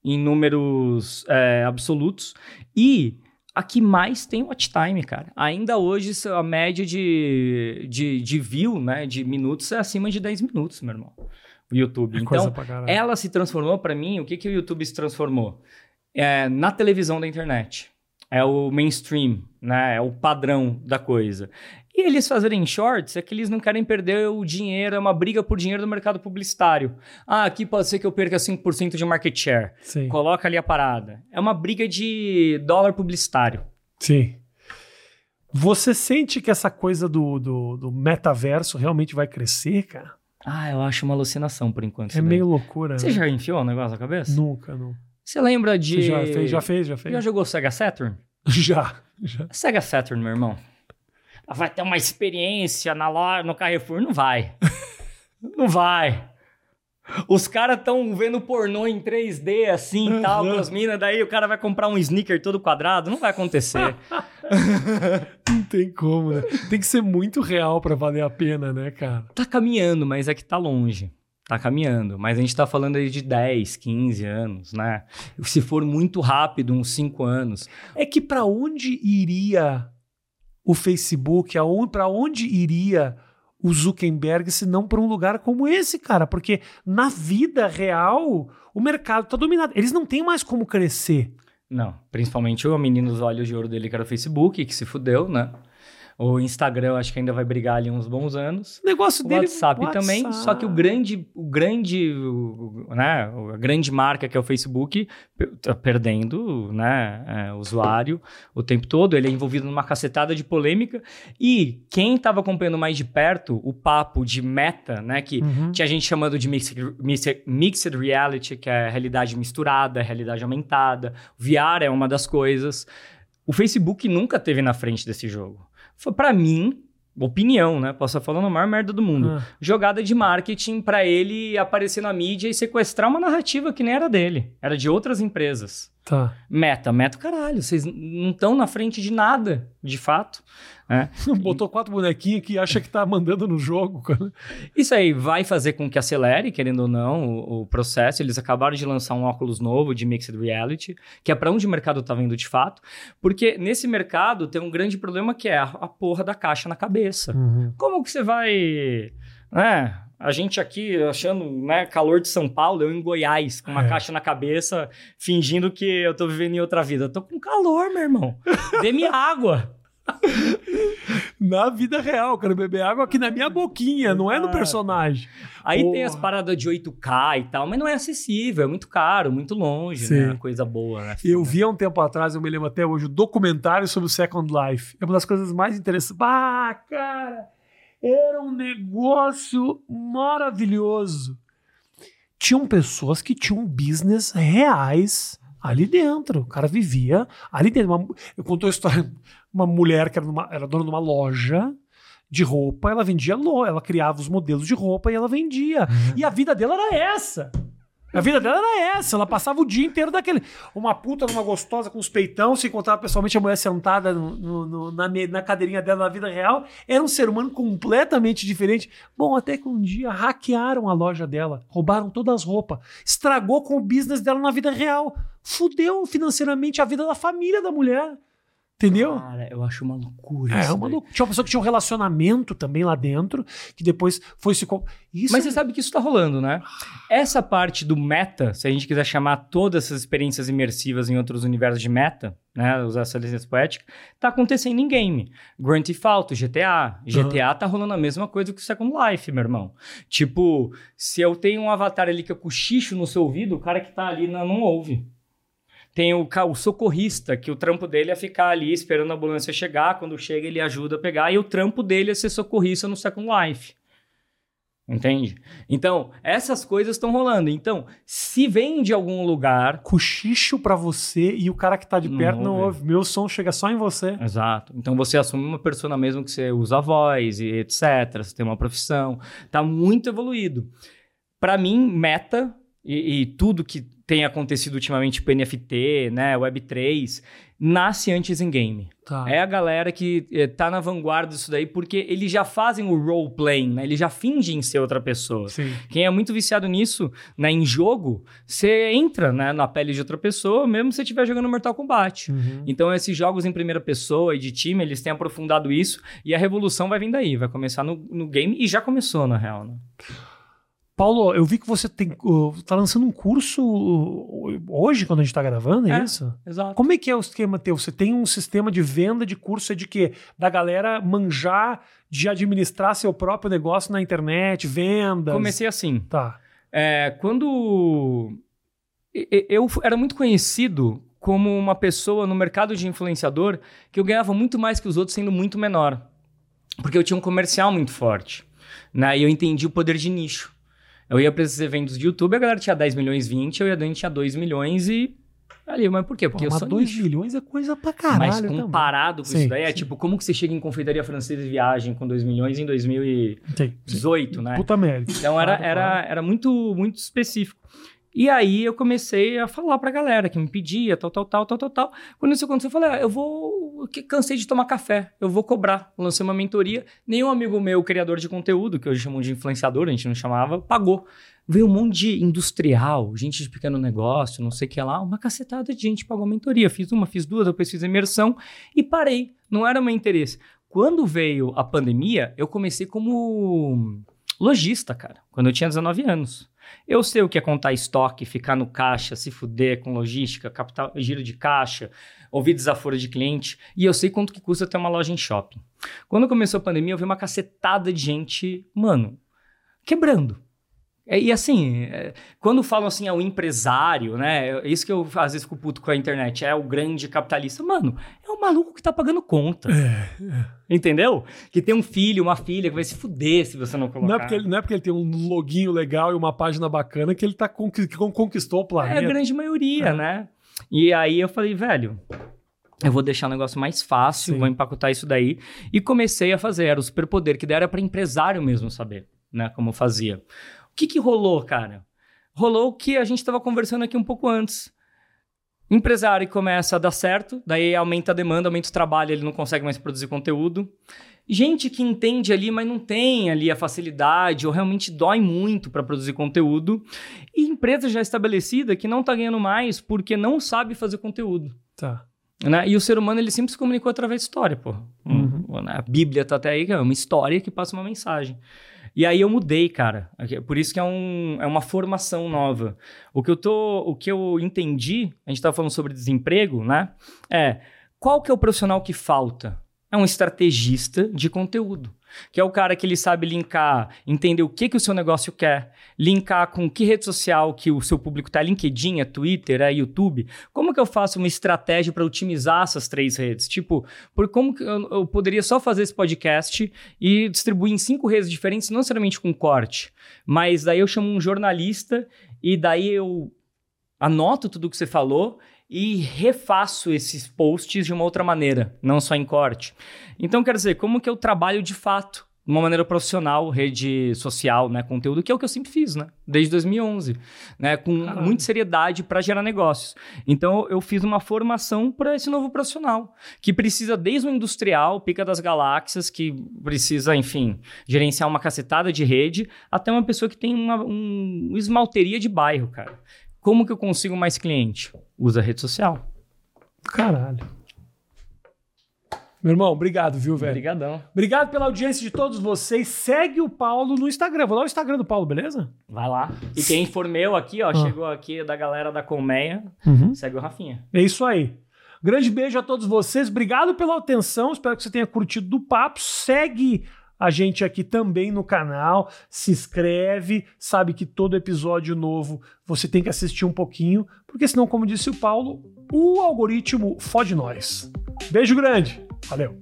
em números é, absolutos e a que mais tem watch time, cara. Ainda hoje, a média de, de, de view, né, de minutos é acima de 10 minutos, meu irmão. O YouTube. É então, ela se transformou para mim, o que, que o YouTube se transformou? É, na televisão da internet. É o mainstream, né? É o padrão da coisa. E eles fazerem shorts é que eles não querem perder o dinheiro, é uma briga por dinheiro do mercado publicitário. Ah, aqui pode ser que eu perca 5% de market share. Sim. Coloca ali a parada. É uma briga de dólar publicitário. Sim. Você sente que essa coisa do, do, do metaverso realmente vai crescer, cara? Ah, eu acho uma alucinação por enquanto. É meio loucura. Você né? já enfiou o negócio na cabeça? Nunca, não. Você lembra de. Você já fez, já fez, já fez? Já jogou Sega Saturn? [LAUGHS] Já, já. Sega Saturn, meu irmão. Vai ter uma experiência na loja, no Carrefour? Não vai. [LAUGHS] Não vai. Os caras estão vendo pornô em 3D assim e tal, com as minas, daí o cara vai comprar um sneaker todo quadrado. Não vai acontecer. [LAUGHS] Não tem como, né? Tem que ser muito real pra valer a pena, né, cara? tá caminhando, mas é que tá longe. Tá caminhando. Mas a gente tá falando aí de 10, 15 anos, né? Se for muito rápido, uns 5 anos. É que pra onde iria o Facebook, para onde iria o Zuckerberg se não para um lugar como esse, cara? Porque na vida real o mercado tá dominado. Eles não têm mais como crescer. Não, principalmente o menino dos olhos de ouro dele, que era o Facebook, que se fudeu, né? O Instagram acho que ainda vai brigar ali uns bons anos. O negócio O dele WhatsApp, WhatsApp. também, só que o grande, o grande, o- né, a grande marca que é o Facebook tá perdendo, né, é, usuário o tempo todo. Ele é envolvido numa cacetada de polêmica e quem estava acompanhando mais de perto o papo de meta, né, que Uhum. tinha gente chamando de mixed, mixed, mixed reality, que é realidade misturada, realidade aumentada. VR é uma das coisas. O Facebook nunca teve na frente desse jogo. Foi para mim, opinião, né? Posso estar falando a maior merda do mundo. Ah. Jogada de marketing para ele aparecer na mídia e sequestrar uma narrativa que nem era dele, era de outras empresas. Tá. Meta, meta, caralho, vocês não estão na frente de nada, de fato. Né? [LAUGHS] Botou quatro bonequinhos que acha que tá mandando no jogo, cara. Isso aí vai fazer com que acelere, querendo ou não, o, o processo. Eles acabaram de lançar um óculos novo de Mixed Reality, que é para onde o mercado tá vendo de fato. Porque nesse mercado tem um grande problema que é a, a porra da caixa na cabeça. Uhum. Como que você vai. Né? A gente aqui achando né, calor de São Paulo, eu em Goiás, com uma É. caixa na cabeça, fingindo que eu tô vivendo em outra vida. Eu tô com calor, meu irmão. Dê-me água. Na vida real, quero beber água aqui na minha boquinha, não é no personagem. Aí Porra. tem as paradas de 8K e tal, mas não é acessível, é muito caro, muito longe, Sim. né? Coisa boa, né? Eu vi há um tempo atrás, eu me lembro até hoje, o documentário sobre o Second Life. É uma das coisas mais interessantes. Ah, cara, era um negócio maravilhoso. Tinham pessoas que tinham business reais ali dentro. O cara vivia ali dentro. Uma- eu contou a história uma mulher que era, numa- era dona de uma loja de roupa, ela vendia ela criava os modelos de roupa e ela vendia. E a vida dela era essa. A vida dela era essa, ela passava o dia inteiro daquele. Uma puta numa gostosa com os peitão, se encontrava pessoalmente a mulher sentada no- no- no- na, na cadeirinha dela na vida real. Era um ser humano completamente diferente. Bom, até que um dia hackearam a loja dela, roubaram todas as roupas, estragou com o business dela na vida real, fudeu financeiramente a vida da família da mulher. Entendeu? Cara, eu acho uma loucura. É, isso uma loucura. Tinha uma pessoa que tinha um relacionamento também lá dentro, que depois foi se. Isso Mas você sabe que isso tá rolando, né? Essa parte do meta, se a gente quiser chamar todas essas experiências imersivas em outros universos de meta, né? Usar essa licença poética, tá acontecendo em game. Grand Theft Auto, GTA. GTA tá rolando a mesma coisa que o Second Life, meu irmão. Tipo, se eu tenho um avatar ali que eu cochicho no seu ouvido, o cara que tá ali não, não ouve. Tem o, o socorrista, que o trampo dele é ficar ali esperando a ambulância chegar. Quando chega, ele ajuda a pegar. E o trampo dele é ser socorrista no Second Life. Entende? Então, essas coisas estão rolando. Então, se vem de algum lugar. cochicho pra você e o cara que tá de Não perto não ouve. ouve. Meu som chega só em você. Exato. Então, você assume uma persona mesmo que você usa a voz e etc. Você tem uma profissão. Tá muito evoluído. Para mim, meta e, e tudo que tem acontecido ultimamente, tipo NFT, né, Web3, nasce antes em game. Tá. É a galera que eh, tá na vanguarda disso daí, porque eles já fazem o role-playing, né? Eles já fingem ser outra pessoa. Sim. Quem é muito viciado nisso, né, em jogo, você entra né, na pele de outra pessoa, mesmo se você estiver jogando Mortal Kombat. Uhum. Então, esses jogos em primeira pessoa e de time, eles têm aprofundado isso, e a revolução vai vir daí, vai começar no, no game, e já começou, na real, né? Paulo, eu vi que você tem, tá lançando um curso hoje, quando a gente tá gravando, é, É. isso? Exato. Como é que é o esquema teu? Você tem um sistema de venda de curso é de quê? Da galera manjar de administrar seu próprio negócio na internet, vendas. Comecei assim. Tá. É, quando eu era muito conhecido como uma pessoa no mercado de influenciador que eu ganhava muito mais que os outros sendo muito menor. Porque eu tinha um comercial muito forte. Né? E eu entendi o poder de nicho. Eu ia para esses eventos de YouTube, a galera tinha 10 milhões, 20, eu ia dentro tinha 2 milhões e. Ali, mas por quê? Porque Pô, eu mas sou 2 nicho. milhões é coisa pra caralho. Mas também. comparado com Sim, isso daí, é sim. tipo, como que você chega em confeitaria francesa e viagem com 2 milhões em 2018, Sim. né? Puta merda. Então era, Claro, era, claro. era muito, muito específico. E aí eu comecei a falar pra galera que me pedia, tal, tal, tal, tal, tal, tal. Quando isso aconteceu, eu falei, ah, eu vou... cansei de tomar café, eu vou cobrar. Lancei uma mentoria. Nenhum amigo meu, criador de conteúdo, que hoje chamam de influenciador, a gente não chamava, pagou. Veio um monte de industrial, gente de pequeno negócio, não sei o que lá. Uma cacetada de gente pagou mentoria. Fiz uma, fiz duas, depois fiz imersão e parei. Não era meu interesse. Quando veio a pandemia, eu comecei como lojista, cara, quando eu tinha 19 anos. Eu sei o que é contar estoque, ficar no caixa, se fuder com logística, capital, giro de caixa, ouvir desaforo de cliente, e eu sei quanto que custa ter uma loja em shopping. Quando começou a pandemia, eu vi uma cacetada de gente, mano, quebrando. É, e assim, é, quando falam assim ao empresário, né? É isso que eu às vezes fico puto com a internet, é o grande capitalista. Mano, é o maluco que tá pagando conta. É, é. Entendeu? Que tem um filho, uma filha que vai se fuder se você não colocar. Não é porque ele, não é porque ele tem um loginho legal e uma página bacana que ele tá conquistou o planeta. É a grande maioria, é. né? E aí eu falei, velho, eu vou deixar o negócio mais fácil, Sim. vou empacotar isso daí. E comecei a fazer, era o superpoder, que daí era para empresário mesmo saber, né? Como fazia. O que, que rolou, cara? Rolou o que a gente estava conversando aqui um pouco antes. empresário começa a dar certo, daí aumenta a demanda, aumenta o trabalho, ele não consegue mais produzir conteúdo. Gente que entende ali, mas não tem ali a facilidade, ou realmente dói muito para produzir conteúdo. E empresa já estabelecida que não está ganhando mais porque não sabe fazer conteúdo. Tá. Né? E o ser humano ele sempre se comunicou através de história, pô. Uhum. A Bíblia tá até aí, que é uma história que passa uma mensagem. E aí eu mudei, cara. Por isso que é, um, é uma formação nova. O que eu tô, o que eu entendi, a gente estava falando sobre desemprego, né? É qual que é o profissional que falta? É um estrategista de conteúdo que é o cara que ele sabe linkar, entender o que, que o seu negócio quer, linkar com que rede social que o seu público está, LinkedIn, é Twitter, é YouTube. Como que eu faço uma estratégia para otimizar essas três redes? Tipo, por como que eu, eu, poderia só fazer esse podcast e distribuir em cinco redes diferentes, não necessariamente com corte, mas daí eu chamo um jornalista e daí eu anoto tudo que você falou e refaço esses posts de uma outra maneira, não só em corte. Então, quer dizer, como que eu trabalho de fato, de uma maneira profissional, rede social, né, conteúdo, que é o que eu sempre fiz, né, desde 2011, né, com Caralho. muita seriedade para gerar negócios. Então, eu fiz uma formação para esse novo profissional, que precisa desde o industrial, pica das galáxias, que precisa, enfim, gerenciar uma cacetada de rede, até uma pessoa que tem uma um esmalteria de bairro, cara. Como que eu consigo mais cliente? Usa rede social. Caralho. Meu irmão, obrigado, viu, velho? Obrigadão. Obrigado pela audiência de todos vocês. Segue o Paulo no Instagram. Vou dar o Instagram do Paulo, beleza? Vai lá. E quem for meu aqui, ó, ah. chegou aqui da galera da Colmeia, uhum. segue o Rafinha. É isso aí. Grande beijo a todos vocês. Obrigado pela atenção. Espero que você tenha curtido do papo. Segue a gente aqui também no canal, se inscreve, sabe que todo episódio novo você tem que assistir um pouquinho, porque senão, como disse o Paulo, o algoritmo fode nós. Beijo grande, valeu!